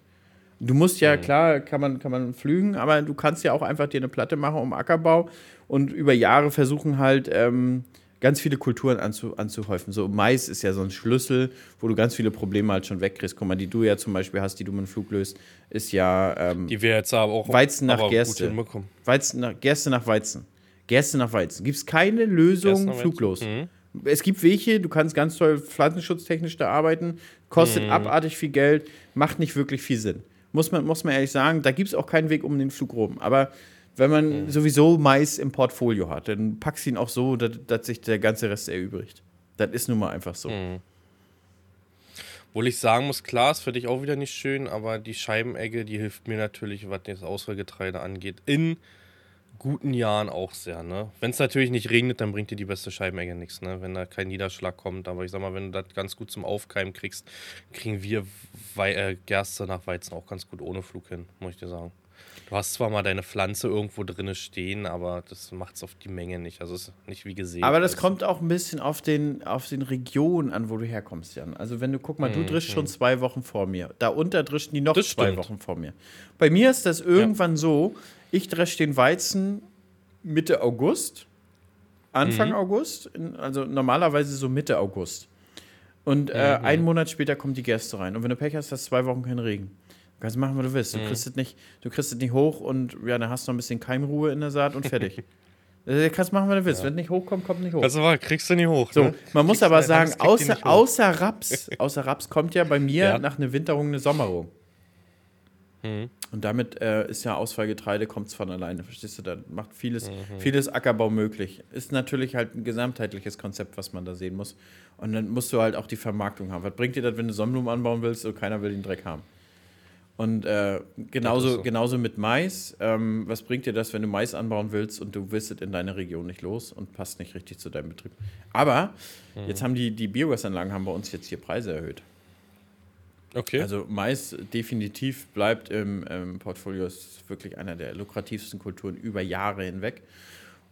Du musst ja, klar, kann man, kann man flügen, aber du kannst ja auch einfach dir eine Platte machen um Ackerbau und über Jahre versuchen halt ähm, ganz viele Kulturen anzu, anzuhäufen. So Mais ist ja so ein Schlüssel, wo du ganz viele Probleme halt schon wegkriegst. Guck mal, die du ja zum Beispiel hast, die du mit dem Flug löst, ist ja ähm, die wir jetzt aber auch Weizen nach Gerste. Weizen nach, Gerste nach Weizen. Gerste nach Weizen. Gibt es keine Lösung fluglos. Mhm. Es gibt welche, du kannst ganz toll pflanzenschutztechnisch da arbeiten, kostet Mhm. abartig viel Geld, macht nicht wirklich viel Sinn. Muss man, muss man ehrlich sagen, da gibt es auch keinen Weg um den Flug rum. Aber wenn man Mhm. sowieso Mais im Portfolio hat, dann packst du ihn auch so, dass, dass sich der ganze Rest erübrigt. Das ist nun mal einfach so. Mhm. Obwohl ich sagen muss, klar, ist für dich auch wieder nicht schön, aber die Scheibenegge, die hilft mir natürlich, was das Auswahlgetreide angeht, in guten Jahren auch sehr. Ne? Wenn es natürlich nicht regnet, dann bringt dir die beste Scheibenegge nichts, ne? wenn da kein Niederschlag kommt. Aber ich sag mal, wenn du das ganz gut zum Aufkeimen kriegst, kriegen wir Wei äh, Gerste nach Weizen auch ganz gut ohne Flug hin, muss ich dir sagen. Du hast zwar mal deine Pflanze irgendwo drinne stehen, aber das macht es auf die Menge nicht. Also es ist nicht wie gesehen. Aber das kommt auch ein bisschen auf den, auf den Regionen an, wo du herkommst, Jan. Also wenn du, guck mal, du drischst schon zwei Wochen vor mir. Da unter drischen die noch Mhm, Das zwei stimmt. Wochen vor mir. Bei mir ist das irgendwann so, ich dresche den Weizen Mitte August, Anfang Mhm. August, also normalerweise so Mitte August. Und äh, mhm. einen Monat später kommt die Gerste rein. Und wenn du Pech hast, hast du zwei Wochen keinen Regen. Du kannst machen, was du willst. Du, mhm. kriegst es nicht, du kriegst es nicht hoch und ja, dann hast du noch ein bisschen Keimruhe in der Saat und fertig. Du [LAUGHS] kannst machen, was du willst. Ja. Wenn es nicht hochkommt, kommt nicht hoch. Also mal, kriegst du nicht hoch. So, ne? man muss aber sagen, außer, außer Raps, [LAUGHS] außer Raps kommt ja bei mir ja. nach einer Winterung eine Sommerung. Mhm. Und damit äh, ist ja Ausfallgetreide, kommt es von alleine, verstehst du? Da macht vieles, mhm. vieles Ackerbau möglich. Ist natürlich halt ein gesamtheitliches Konzept, was man da sehen muss. Und dann musst du halt auch die Vermarktung haben. Was bringt dir das, wenn du Sonnenblumen anbauen willst und keiner will den Dreck haben? Und äh, genauso, so. genauso mit Mais. Ähm, was bringt dir das, wenn du Mais anbauen willst und du wirst es in deiner Region nicht los und passt nicht richtig zu deinem Betrieb? Aber mhm. jetzt haben die, die Biogasanlagen haben bei uns jetzt hier Preise erhöht. Okay. Also Mais definitiv bleibt im, im Portfolio, ist wirklich einer der lukrativsten Kulturen über Jahre hinweg.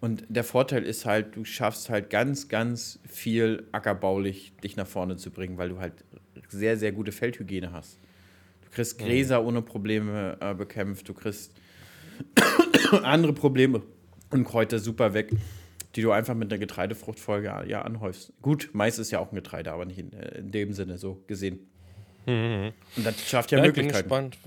Und der Vorteil ist halt, du schaffst halt ganz, ganz viel ackerbaulich dich nach vorne zu bringen, weil du halt sehr, sehr gute Feldhygiene hast. Du kriegst mhm. Gräser ohne Probleme äh, bekämpft, du kriegst [COUGHS] andere Probleme und Kräuter super weg, die du einfach mit einer Getreidefruchtfolge ja anhäufst. Gut, Mais ist ja auch ein Getreide, aber nicht in, äh, in dem Sinne so gesehen. Mhm. Und das schafft ja, ja Möglichkeiten. Ich bin gespannt.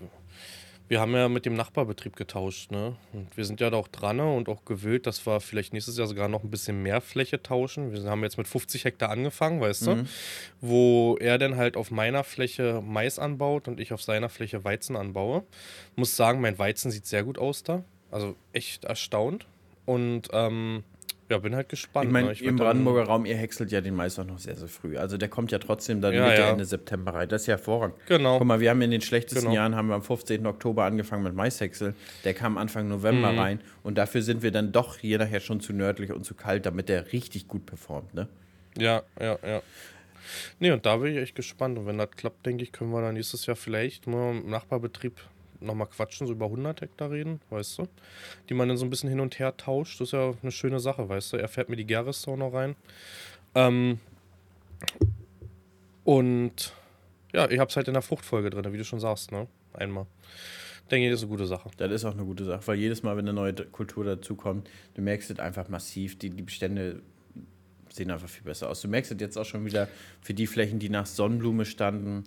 Wir haben ja mit dem Nachbarbetrieb getauscht, ne? Und wir sind ja da auch dran und auch gewillt, dass wir vielleicht nächstes Jahr sogar noch ein bisschen mehr Fläche tauschen. Wir haben jetzt mit 50 Hektar angefangen, weißt mhm. du? Wo er dann halt auf meiner Fläche Mais anbaut und ich auf seiner Fläche Weizen anbaue. Muss sagen, mein Weizen sieht sehr gut aus da. Also echt erstaunt. Und ähm, ja, bin halt gespannt. Ich meine, ne? im Brandenburger Raum, ihr häckselt ja den Mais auch noch sehr, sehr früh. Also der kommt ja trotzdem dann ja, Mitte, ja. Ende September rein. Das ist ja hervorragend. Genau. Guck mal, wir haben in den schlechtesten genau. Jahren, haben wir am 15. Oktober angefangen mit Maishäcksel. Der kam Anfang November mhm. rein. Und dafür sind wir dann doch hier nachher schon zu nördlich und zu kalt, damit der richtig gut performt, ne? Ja, ja, ja. Nee, und da bin ich echt gespannt. Und wenn das klappt, denke ich, können wir dann nächstes Jahr vielleicht mal im Nachbarbetrieb nochmal quatschen, so über 100 Hektar reden, weißt du? Die man dann so ein bisschen hin und her tauscht. Das ist ja eine schöne Sache, weißt du? Er fährt mir die Gerrestau noch rein. Ähm, und ja, ich hab's halt in der Fruchtfolge drin, wie du schon sagst, ne? Einmal. Denke ich, das ist eine gute Sache. Das ist auch eine gute Sache, weil jedes Mal, wenn eine neue Kultur dazukommt, du merkst es einfach massiv, die, die Bestände sehen einfach viel besser aus. Du merkst es jetzt auch schon wieder für die Flächen, die nach Sonnenblume standen.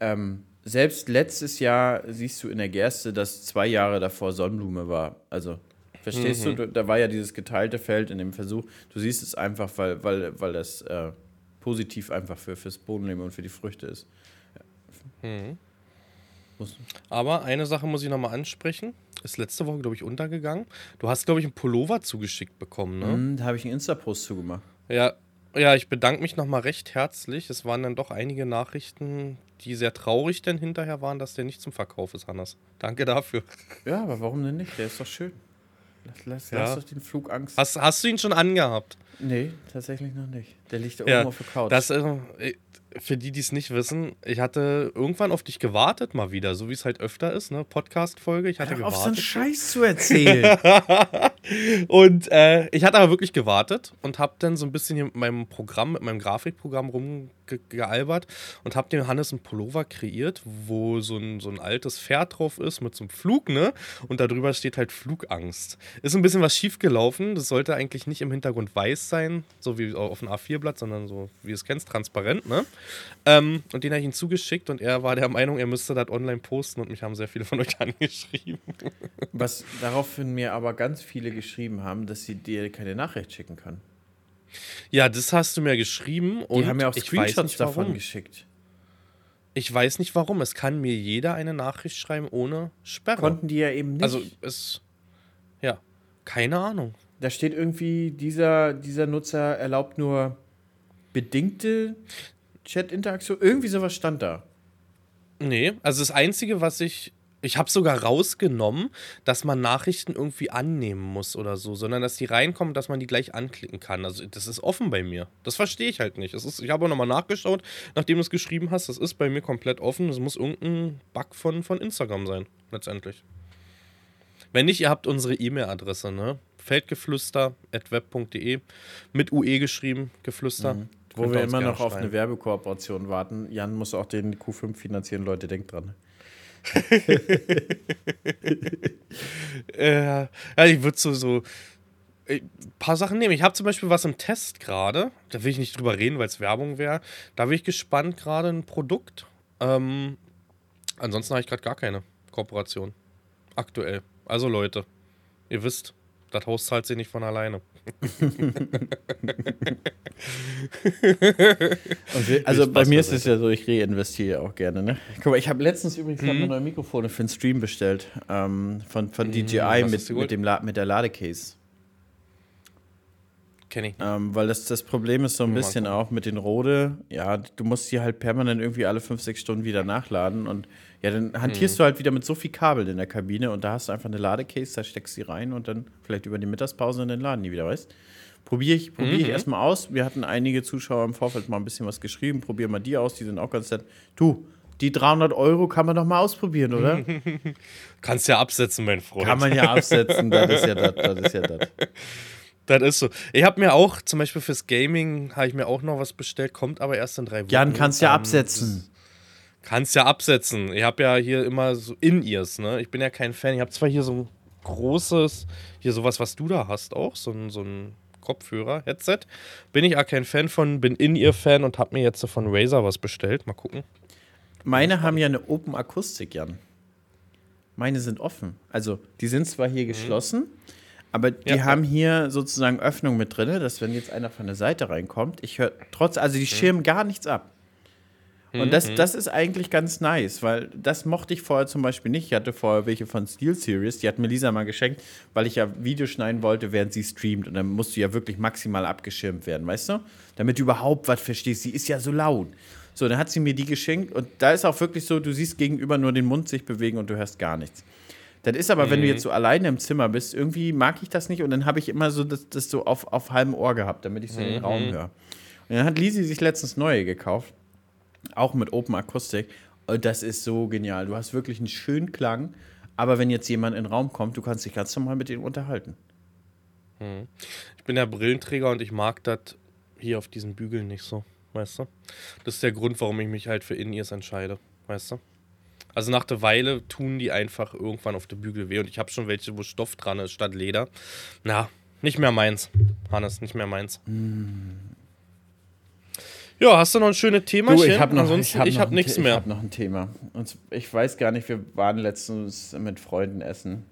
Ähm, selbst letztes Jahr siehst du in der Gerste, dass zwei Jahre davor Sonnenblume war. Also, verstehst mhm. du? Da war ja dieses geteilte Feld in dem Versuch. Du siehst es einfach, weil, weil, weil das äh, positiv einfach für, fürs Bodenleben und für die Früchte ist. Ja. Mhm. Aber eine Sache muss ich nochmal ansprechen. Ist letzte Woche, glaube ich, untergegangen. Du hast, glaube ich, einen Pullover zugeschickt bekommen, ne? Mhm, da habe ich einen Insta-Post zugemacht. Ja, ja, ich bedanke mich nochmal recht herzlich. Es waren dann doch einige Nachrichten, die sehr traurig denn hinterher waren, dass der nicht zum Verkauf ist, Hannes. Danke dafür. Ja, aber warum denn nicht? Der ist doch schön. Lass, lass, ja. lass doch den Flugangst. Hast, hast du ihn schon angehabt? Nee, tatsächlich noch nicht. Der liegt da ja, oben auf der Couch. Das, äh, für die, die es nicht wissen, ich hatte irgendwann auf dich gewartet mal wieder, so wie es halt öfter ist, ne? Podcast-Folge. Ich hatte Hör gewartet. auf so einen Scheiß zu erzählen. [LAUGHS] und äh, ich hatte aber wirklich gewartet und habe dann so ein bisschen hier mit meinem Programm, mit meinem Grafikprogramm rumgealbert und habe dem Hannes einen Pullover kreiert, wo so ein, so ein altes Pferd drauf ist mit so einem Flug, ne? Und darüber steht halt Flugangst. Ist ein bisschen was schief gelaufen. Das sollte eigentlich nicht im Hintergrund weiß sein, so wie auf einem A4-Blatt, sondern so, wie du es kennst, transparent, ne? Ähm, und den habe ich ihm zugeschickt und er war der Meinung, er müsste das online posten und mich haben sehr viele von euch [LAUGHS] angeschrieben. Was daraufhin mir aber ganz viele geschrieben haben, dass sie dir keine Nachricht schicken können. Ja, das hast du mir geschrieben und die haben mir auch Screenshots davon geschickt. Ich weiß nicht warum. Es kann mir jeder eine Nachricht schreiben ohne Sperre. Konnten die ja eben nicht. Also es. Ja, keine Ahnung. Da steht irgendwie, dieser, dieser Nutzer erlaubt nur bedingte Chat-Interaktion. Irgendwie sowas stand da. Nee, also das Einzige, was ich. Ich habe sogar rausgenommen, dass man Nachrichten irgendwie annehmen muss oder so, sondern dass die reinkommen, dass man die gleich anklicken kann. Also das ist offen bei mir. Das verstehe ich halt nicht. Das ist, ich habe auch nochmal nachgeschaut, nachdem du es geschrieben hast. Das ist bei mir komplett offen. Das muss irgendein Bug von, von Instagram sein, letztendlich. Wenn nicht, ihr habt unsere E-Mail-Adresse, ne? Feldgeflüster.web.de mit UE geschrieben, Geflüster. Mhm. Wo wir immer noch auf eine Werbekooperation warten. Jan muss auch den Q5 finanzieren, Leute, denkt dran. [LAUGHS] äh, ja, ich würde so, so ein paar Sachen nehmen. Ich habe zum Beispiel was im Test gerade. Da will ich nicht drüber reden, weil es Werbung wäre. Da bin ich gespannt, gerade ein Produkt. Ähm, ansonsten habe ich gerade gar keine Kooperation. Aktuell. Also Leute, ihr wisst, das Haus zahlt sich nicht von alleine. wir, also bei mir ist es ja so, ich reinvestiere auch gerne. Ne? Guck mal, ich habe letztens übrigens mhm. neue Mikrofone für den Stream bestellt ähm, von, von DJI mhm, mit, mit, dem La mit der Ladecase. Kenne ich. Ähm, weil das, das Problem ist so ein bisschen auch mit den Rode, ja, du musst die halt permanent irgendwie alle 5, 6 Stunden wieder nachladen und ja, dann hantierst mhm. du halt wieder mit so viel Kabel in der Kabine und da hast du einfach eine Ladecase, da steckst du sie rein und dann vielleicht über die Mittagspause und dann laden die wieder, weißt Probiere ich, probier ich mhm. erstmal aus. Wir hatten einige Zuschauer im Vorfeld mal ein bisschen was geschrieben. Probier mal die aus, die sind auch ganz nett. Du, die 300 Euro kann man doch mal ausprobieren, oder? [LAUGHS] Kannst ja absetzen, mein Freund. Kann man ja absetzen, das ist ja das, das ist ja das. [LAUGHS] Das ist so. Ich habe mir auch, zum Beispiel fürs Gaming, habe ich mir auch noch was bestellt, kommt aber erst in drei Wochen. Jan, kannst ja absetzen. Kannst ja absetzen. Ich habe ja hier immer so In-Ears, ne? Ich bin ja kein Fan. Ich habe zwar hier so ein großes, hier sowas, was du da hast auch, so ein, so ein Kopfhörer, Headset. Bin ich auch kein Fan von, bin In-Ear-Fan und habe mir jetzt von Razer was bestellt. Mal gucken. Meine haben ja eine Open Akustik, Jan. Meine sind offen. Also, die sind zwar hier mhm. geschlossen, aber die ja, haben hier sozusagen Öffnung mit drin, dass wenn jetzt einer von der Seite reinkommt, ich höre trotz, also die mhm. schirmen gar nichts ab. Und das, mhm. das ist eigentlich ganz nice, weil das mochte ich vorher zum Beispiel nicht. Ich hatte vorher welche von Steel Series, die hat mir Lisa mal geschenkt, weil ich ja Videos schneiden wollte, während sie streamt. Und dann musst du ja wirklich maximal abgeschirmt werden, weißt du? Damit du überhaupt was verstehst. Sie ist ja so laut. So, dann hat sie mir die geschenkt und da ist auch wirklich so, du siehst gegenüber nur den Mund sich bewegen und du hörst gar nichts. Das ist aber, mhm. wenn du mhm. jetzt so alleine im Zimmer bist, irgendwie mag ich das nicht und dann habe ich immer so das, das so auf, auf halbem Ohr gehabt, damit ich so mhm. den Raum höre. Und dann hat Lisi sich letztens neue gekauft auch mit Open Akustik. Und das ist so genial. Du hast wirklich einen schönen Klang, aber wenn jetzt jemand in den Raum kommt, du kannst dich ganz normal mit ihm unterhalten. Hm. Ich bin ja Brillenträger und ich mag das hier auf diesen Bügeln nicht so, weißt du? Das ist der Grund, warum ich mich halt für In-Ears entscheide, weißt du? Also nach der Weile tun die einfach irgendwann auf der Bügel weh und ich habe schon welche, wo Stoff dran ist statt Leder. Na, nicht mehr meins, Hannes, nicht mehr meins. Mm. Ja, hast du noch ein schönes Thema? ich habe noch, Ansonsten, ich hab hab nichts mehr. Ich habe noch ein Thema. Und ich weiß gar nicht, wir waren letztens mit Freunden essen.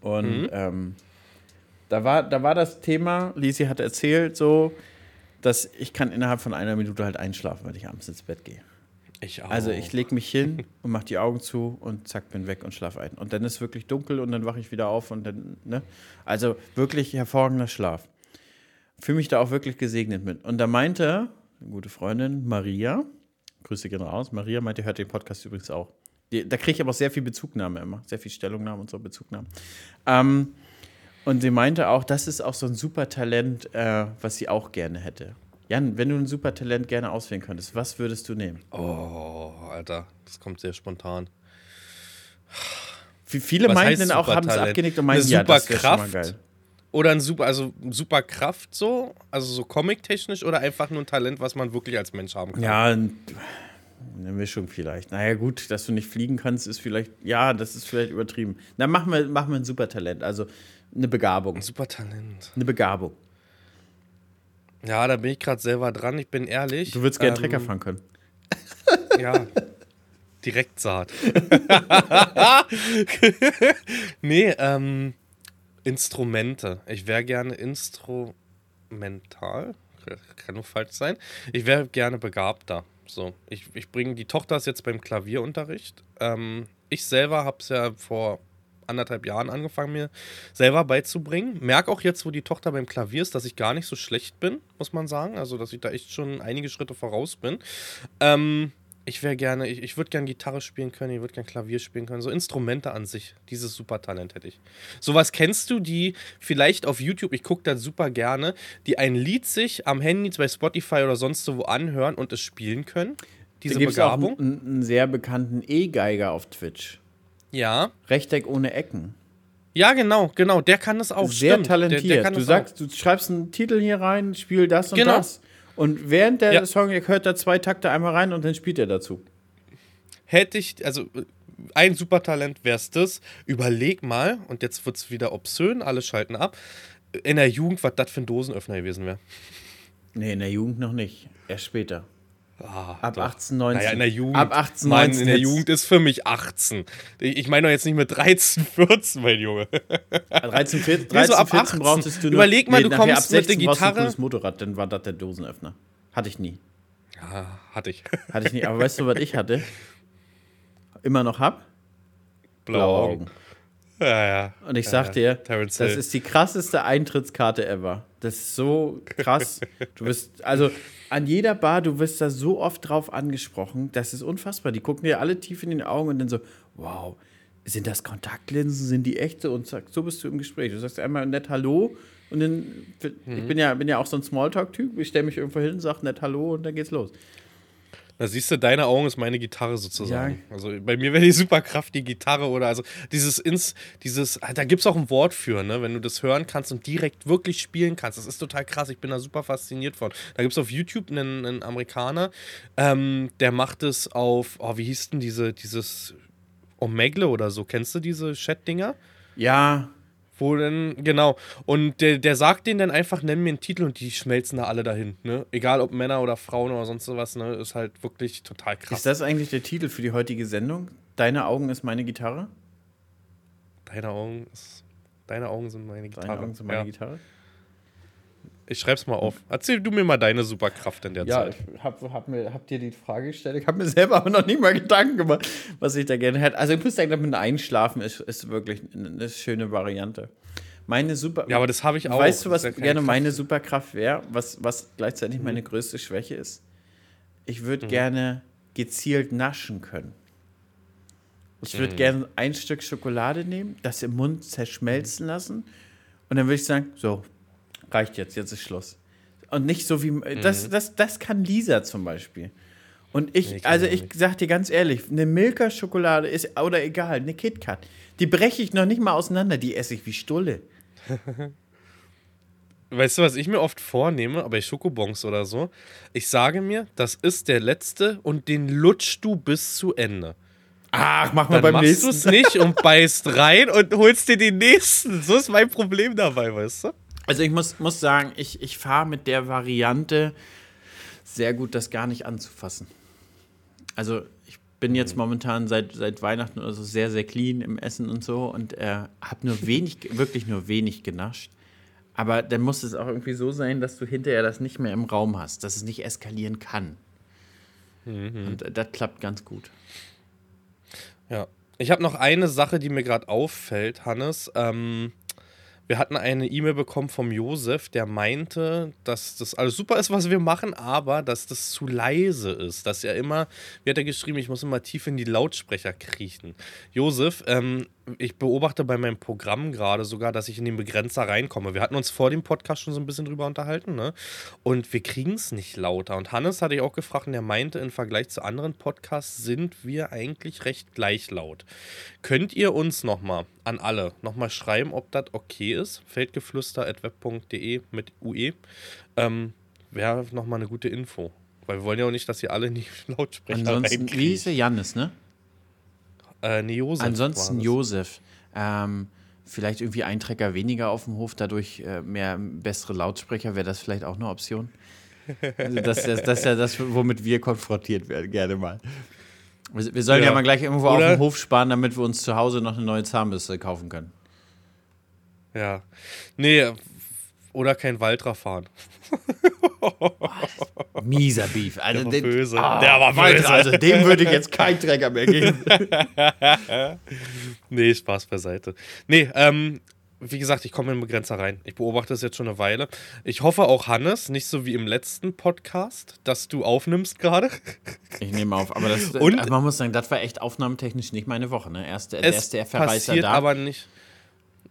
Und mhm. ähm, da, war, da war das Thema, Lisi hat erzählt, so, dass ich kann innerhalb von einer Minute halt einschlafen, wenn ich abends ins Bett gehe. Ich auch. Also ich lege mich hin [LAUGHS] und mache die Augen zu und zack, bin weg und schlafe ein. Und dann ist es wirklich dunkel und dann wache ich wieder auf und dann, ne? Also wirklich hervorragender Schlaf. Fühle mich da auch wirklich gesegnet mit. Und da meinte eine gute Freundin, Maria. Grüße gehen raus. Maria meinte, hört den Podcast übrigens auch. Da kriege ich aber auch sehr viel Bezugnahme immer. Sehr viel Stellungnahme und so Bezugnahme. Ähm, und sie meinte auch, das ist auch so ein super Talent, äh, was sie auch gerne hätte. Jan, wenn du ein super Talent gerne auswählen könntest, was würdest du nehmen? Oh, Alter, das kommt sehr spontan. Viele was meinten auch, haben es abgenickt und meinen, ja, das wäre schon mal geil. Oder ein super, also super Kraft so, also so comic-technisch oder einfach nur ein Talent, was man wirklich als Mensch haben kann? Ja, eine Mischung vielleicht. Naja, gut, dass du nicht fliegen kannst, ist vielleicht, ja, das ist vielleicht übertrieben. Na, machen wir, machen wir ein Supertalent, also eine Begabung. Ein Supertalent. Eine Begabung. Ja, da bin ich gerade selber dran, ich bin ehrlich. Du würdest gerne ähm, Trecker fahren können. [LAUGHS] Ja. Direkt Saat. [LAUGHS] [LAUGHS] nee, ähm Instrumente. Ich wäre gerne instrumental. Kann nur falsch sein. Ich wäre gerne begabter. So, ich, ich bringe die Tochter ist jetzt beim Klavierunterricht. Ähm, ich selber habe es ja vor anderthalb Jahren angefangen, mir selber beizubringen. Merke auch jetzt, wo die Tochter beim Klavier ist, dass ich gar nicht so schlecht bin, muss man sagen. Also, dass ich da echt schon einige Schritte voraus bin. Ähm, ich wäre gerne, ich, ich würde gerne Gitarre spielen können, ich würde gerne Klavier spielen können. So Instrumente an sich, dieses Supertalent hätte ich. Sowas kennst du, die vielleicht auf YouTube, ich gucke das super gerne, die ein Lied sich am Handy bei Spotify oder sonst wo anhören und es spielen können? Diese da Begabung. Auch einen, einen sehr bekannten E-Geiger auf Twitch. Ja. Rechteck ohne Ecken. Ja, genau, genau. Der kann das auch. Sehr stimmt. talentiert. Der, der du sagst, auch. du schreibst einen Titel hier rein, spiel das und genau. das. Und während der ja. Song, ihr hört da zwei Takte einmal rein und dann spielt er dazu. Hätte ich, also ein Supertalent wäre es das. Überleg mal, und jetzt wird es wieder obszön, alle schalten ab. in der Jugend, was das für ein Dosenöffner gewesen wäre. Nee, in der Jugend noch nicht. Erst später. Ah, Ab doch. 18, 19. Naja, in der Jugend. Ab 18, Mann, 19 in der jetzt- Jugend ist für mich 18. Ich ich meine doch jetzt nicht mit 13, 14, [LAUGHS] mein Junge. 13, 14, Nee, so 13, ab 14 18. brauchtest du noch- Überleg mal, du nachher kommst ab mit der 16 brauchst du Gitarre- Ein cooles Motorrad, dann war das der Dosenöffner. Hatte ich nie. Ja, hatte ich. Hatte ich nie. Aber weißt du, was ich hatte? [LAUGHS] Immer noch hab? Blaue Augen. Ja, ja. Und ich Ja, sag ja. dir, das ist die krasseste Eintrittskarte ever. Das ist so krass. Du bist, also an jeder Bar, du wirst da so oft drauf angesprochen, das ist unfassbar. Die gucken dir alle tief in die Augen und dann so, wow, sind das Kontaktlinsen, sind die echte? Und zack, so bist du im Gespräch. Du sagst einmal nett Hallo und dann, Mhm. ich bin ja, bin ja auch so ein Smalltalk-Typ, ich stelle mich irgendwo hin, sag nett Hallo und dann geht's los. Da siehst du, deine Augen ist meine Gitarre sozusagen. Also bei mir wäre die Superkraft die Gitarre oder also dieses ins, dieses, ah, da gibt es auch ein Wort für, ne? Wenn du das hören kannst und direkt wirklich spielen kannst. Das ist total krass. Ich bin da super fasziniert von. Da gibt es auf YouTube einen, einen Amerikaner, ähm, der macht es auf, oh, wie hieß denn diese, dieses Omegle oder so? Kennst du diese Chat-Dinger? Ja, Wo denn, genau. Und der, der sagt denen dann einfach, nenn mir einen Titel und die schmelzen da alle dahin. Ne? Egal ob Männer oder Frauen oder sonst was, ne? Ist halt wirklich total krass. ist das eigentlich der Titel für die heutige Sendung? Deine Augen ist meine Gitarre? Deine Augen, ist, deine Augen sind meine Deine Gitarre. Augen sind meine ja. Gitarre? Ich schreib's mal auf. Erzähl du mir mal deine Superkraft in der Ja, Zeit. ich hab, hab, mir, hab dir die Frage gestellt. Ich habe mir selber aber noch nie mal Gedanken gemacht, was ich da gerne hätte. Also, ich muss sagen, mit Einschlafen ist, ist wirklich eine schöne Variante. Meine Super. Ja, aber das habe ich auch. Weißt du, was ja gerne Kraft. meine Superkraft wäre, was, was gleichzeitig meine größte Schwäche ist? Ich würde gerne gezielt naschen können. Ich würde gerne ein Stück Schokolade nehmen, das im Mund zerschmelzen lassen und dann würde ich sagen, so, reicht jetzt, jetzt ist Schluss. Und nicht so wie, das, das, das kann Lisa zum Beispiel. Und ich, Nee, also ich nicht. sag dir ganz ehrlich, eine Milka-Schokolade ist, oder egal, eine KitKat, die breche ich noch nicht mal auseinander, die esse ich wie Stulle. [LAUGHS] Weißt du, was ich mir oft vornehme, bei Schokobons oder so? Ich sage mir, das ist der letzte und den lutschst du bis zu Ende. Ach, mach mal Dann beim machst du nächsten. es nicht und beißt rein und holst dir den nächsten. So ist mein Problem dabei, weißt du? Also ich muss, muss sagen, ich, ich fahre mit der Variante sehr gut, das gar nicht anzufassen. Also ich bin jetzt momentan seit, seit Weihnachten oder so sehr, sehr clean im Essen und so und äh, habe nur wenig, [LAUGHS] wirklich nur wenig genascht. Aber dann muss es auch irgendwie so sein, dass du hinterher das nicht mehr im Raum hast, dass es nicht eskalieren kann. Und äh, das klappt ganz gut. Ja. Ich habe noch eine Sache, die mir gerade auffällt, Hannes. Ähm, wir hatten eine E-Mail bekommen vom Josef, der meinte, dass das alles super ist, was wir machen, aber dass das zu leise ist. Dass er immer, wie hat er geschrieben, ich muss immer tief in die Lautsprecher kriechen. Josef, ähm, ich beobachte bei meinem Programm gerade sogar, dass ich in den Begrenzer reinkomme. Wir hatten uns vor dem Podcast schon so ein bisschen drüber unterhalten, ne? Und wir kriegen es nicht lauter. Und Hannes hatte ich auch gefragt und er meinte, im Vergleich zu anderen Podcasts sind wir eigentlich recht gleich laut. Könnt ihr uns nochmal an alle nochmal schreiben, ob das okay ist? Feldgeflüster.web.de mit UE. Ähm, Wäre nochmal eine gute Info. Weil wir wollen ja auch nicht, dass ihr alle [LAUGHS] in die Lautsprecher Ansonsten, wie hieß er? Jannis, ne? Äh, nee, Josef Ansonsten das. Josef. Ähm, vielleicht irgendwie ein Trecker weniger auf dem Hof, dadurch äh, mehr bessere Lautsprecher, wäre das vielleicht auch eine Option? Also das, das, das ist ja das, womit wir konfrontiert werden, gerne mal. Wir, wir sollen ja. Ja. mal gleich irgendwo auf Oder- dem Hof sparen, damit wir uns zu Hause noch eine neue Zahnbürste kaufen können. Ja. Nee, oder kein Waltra fahren. [LAUGHS] Mieser Beef. Also Der war den- böse. Ah, Der war böse. Also dem würde ich jetzt keinen Trecker mehr geben. [LAUGHS] Nee, Spaß beiseite. Nee, ähm, wie gesagt, ich komme in den Begrenzer rein. Ich beobachte das jetzt schon eine Weile. Ich hoffe auch, Hannes, nicht so wie im letzten Podcast, dass du aufnimmst gerade. Ich nehme auf, aber das, Und- man muss sagen, das war echt aufnahmetechnisch nicht meine Woche. Ne? Erst, der Es erste Verreißer passiert da. aber nicht.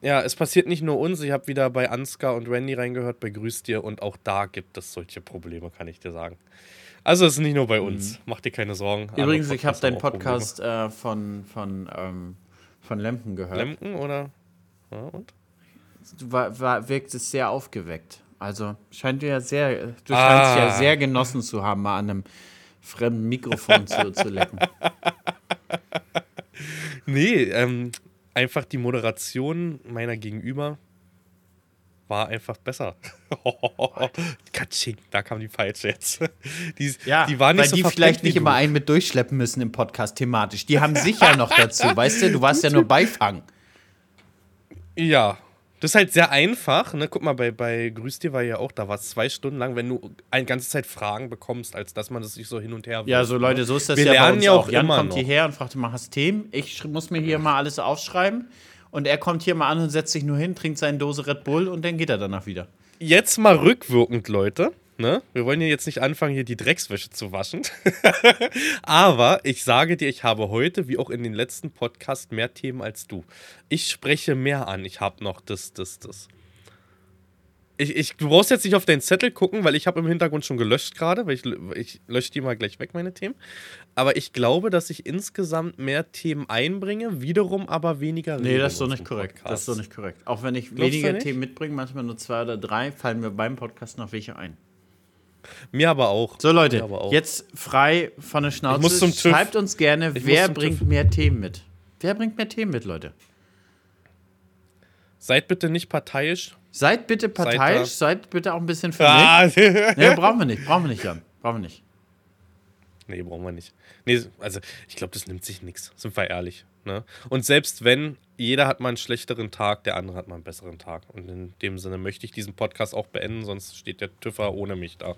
Ja, es passiert nicht nur uns. Ich habe wieder bei Ansgar und Randy reingehört, bei Grüß dir und auch da gibt es solche Probleme, kann ich dir sagen. Also es ist nicht nur bei uns. Mach dir keine Sorgen. Mhm. Übrigens, ich habe deinen. Podcast äh, von, von, ähm, von Lemken gehört. Lemken oder? Ja, und? Du war, war, wirkt es sehr aufgeweckt. Also scheint dir ja sehr, du Ah. scheinst ja sehr genossen zu haben, mal an einem fremden Mikrofon zu, zu lecken. [LAUGHS] Nee, ähm, einfach die Moderation meiner Gegenüber war einfach besser. [LAUGHS] Katsching, da kam die falsche jetzt. Die, ja, die war nicht weil so die vielleicht nicht immer einen mit durchschleppen müssen im Podcast thematisch. Die haben sich ja noch dazu, weißt du? Du warst ja nur [LAUGHS] Beifang. Ja, das ist halt sehr einfach. Ne? Guck mal, bei, bei Grüß dir war ja auch, da war es zwei Stunden lang, wenn du eine ganze Zeit Fragen bekommst, als dass man das sich so hin und her wirft. Ja, so Leute, so ist das Wir ja lernen bei uns ja auch auch. Jan immer kommt noch. hierher und fragt, mach hast Themen? Ich muss mir hier mal alles aufschreiben. Und er kommt hier mal an und setzt sich nur hin, trinkt seine Dose Red Bull und dann geht er danach wieder. Jetzt mal rückwirkend, Leute. Ne? Wir wollen ja jetzt nicht anfangen, hier die Dreckswäsche zu waschen. [LAUGHS] Aber ich sage dir, ich habe heute, wie auch in den letzten Podcasts, mehr Themen als du. Ich spreche mehr an. Ich habe noch das, das, das. Ich, ich, du brauchst jetzt nicht auf deinen Zettel gucken, weil ich habe im Hintergrund schon gelöscht gerade, weil ich, ich lösche die mal gleich weg, meine Themen. Aber ich glaube, dass ich insgesamt mehr Themen einbringe, wiederum aber weniger Nee, das ist in nicht korrekt. Podcast. Das ist so nicht korrekt. Auch wenn ich Glaubst weniger? Themen mitbringe, manchmal nur zwei oder drei, fallen mir beim Podcast noch welche ein. Mir aber auch. So, Leute, auch. jetzt frei von der Schnauze. muss zum TÜV. Schreibt uns gerne, Ich wer bringt TÜV. mehr Themen mit. Wer bringt mehr Themen mit, Leute? Seid bitte nicht parteiisch. Seid bitte parteiisch, da. seid bitte auch ein bisschen für Ah, mich. [LAUGHS] Nee, brauchen wir nicht, brauchen wir nicht, Jan. Brauchen wir nicht. nee, brauchen wir nicht. Nee, also ich glaube, das nimmt sich nichts. Sind wir ehrlich. Ne? Und selbst wenn, jeder hat mal einen schlechteren Tag, der andere hat mal einen besseren Tag. Und in dem Sinne möchte ich diesen Podcast auch beenden, sonst steht der Tüffer ohne mich da.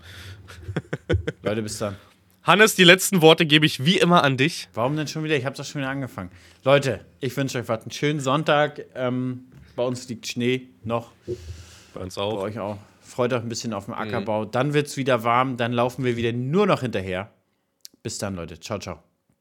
[LAUGHS] Leute, bis dann. Hannes, die letzten Worte gebe ich wie immer an dich. Warum denn schon wieder? Ich habe doch schon wieder angefangen. Leute, ich wünsche euch was. Einen schönen Sonntag. Ähm, bei uns liegt Schnee noch. Bei uns Bei auch. euch auch. Freut euch ein bisschen auf Mhm. den Ackerbau. Dann wird es wieder warm. Dann laufen wir wieder nur noch hinterher. Bis dann, Leute. Ciao, ciao.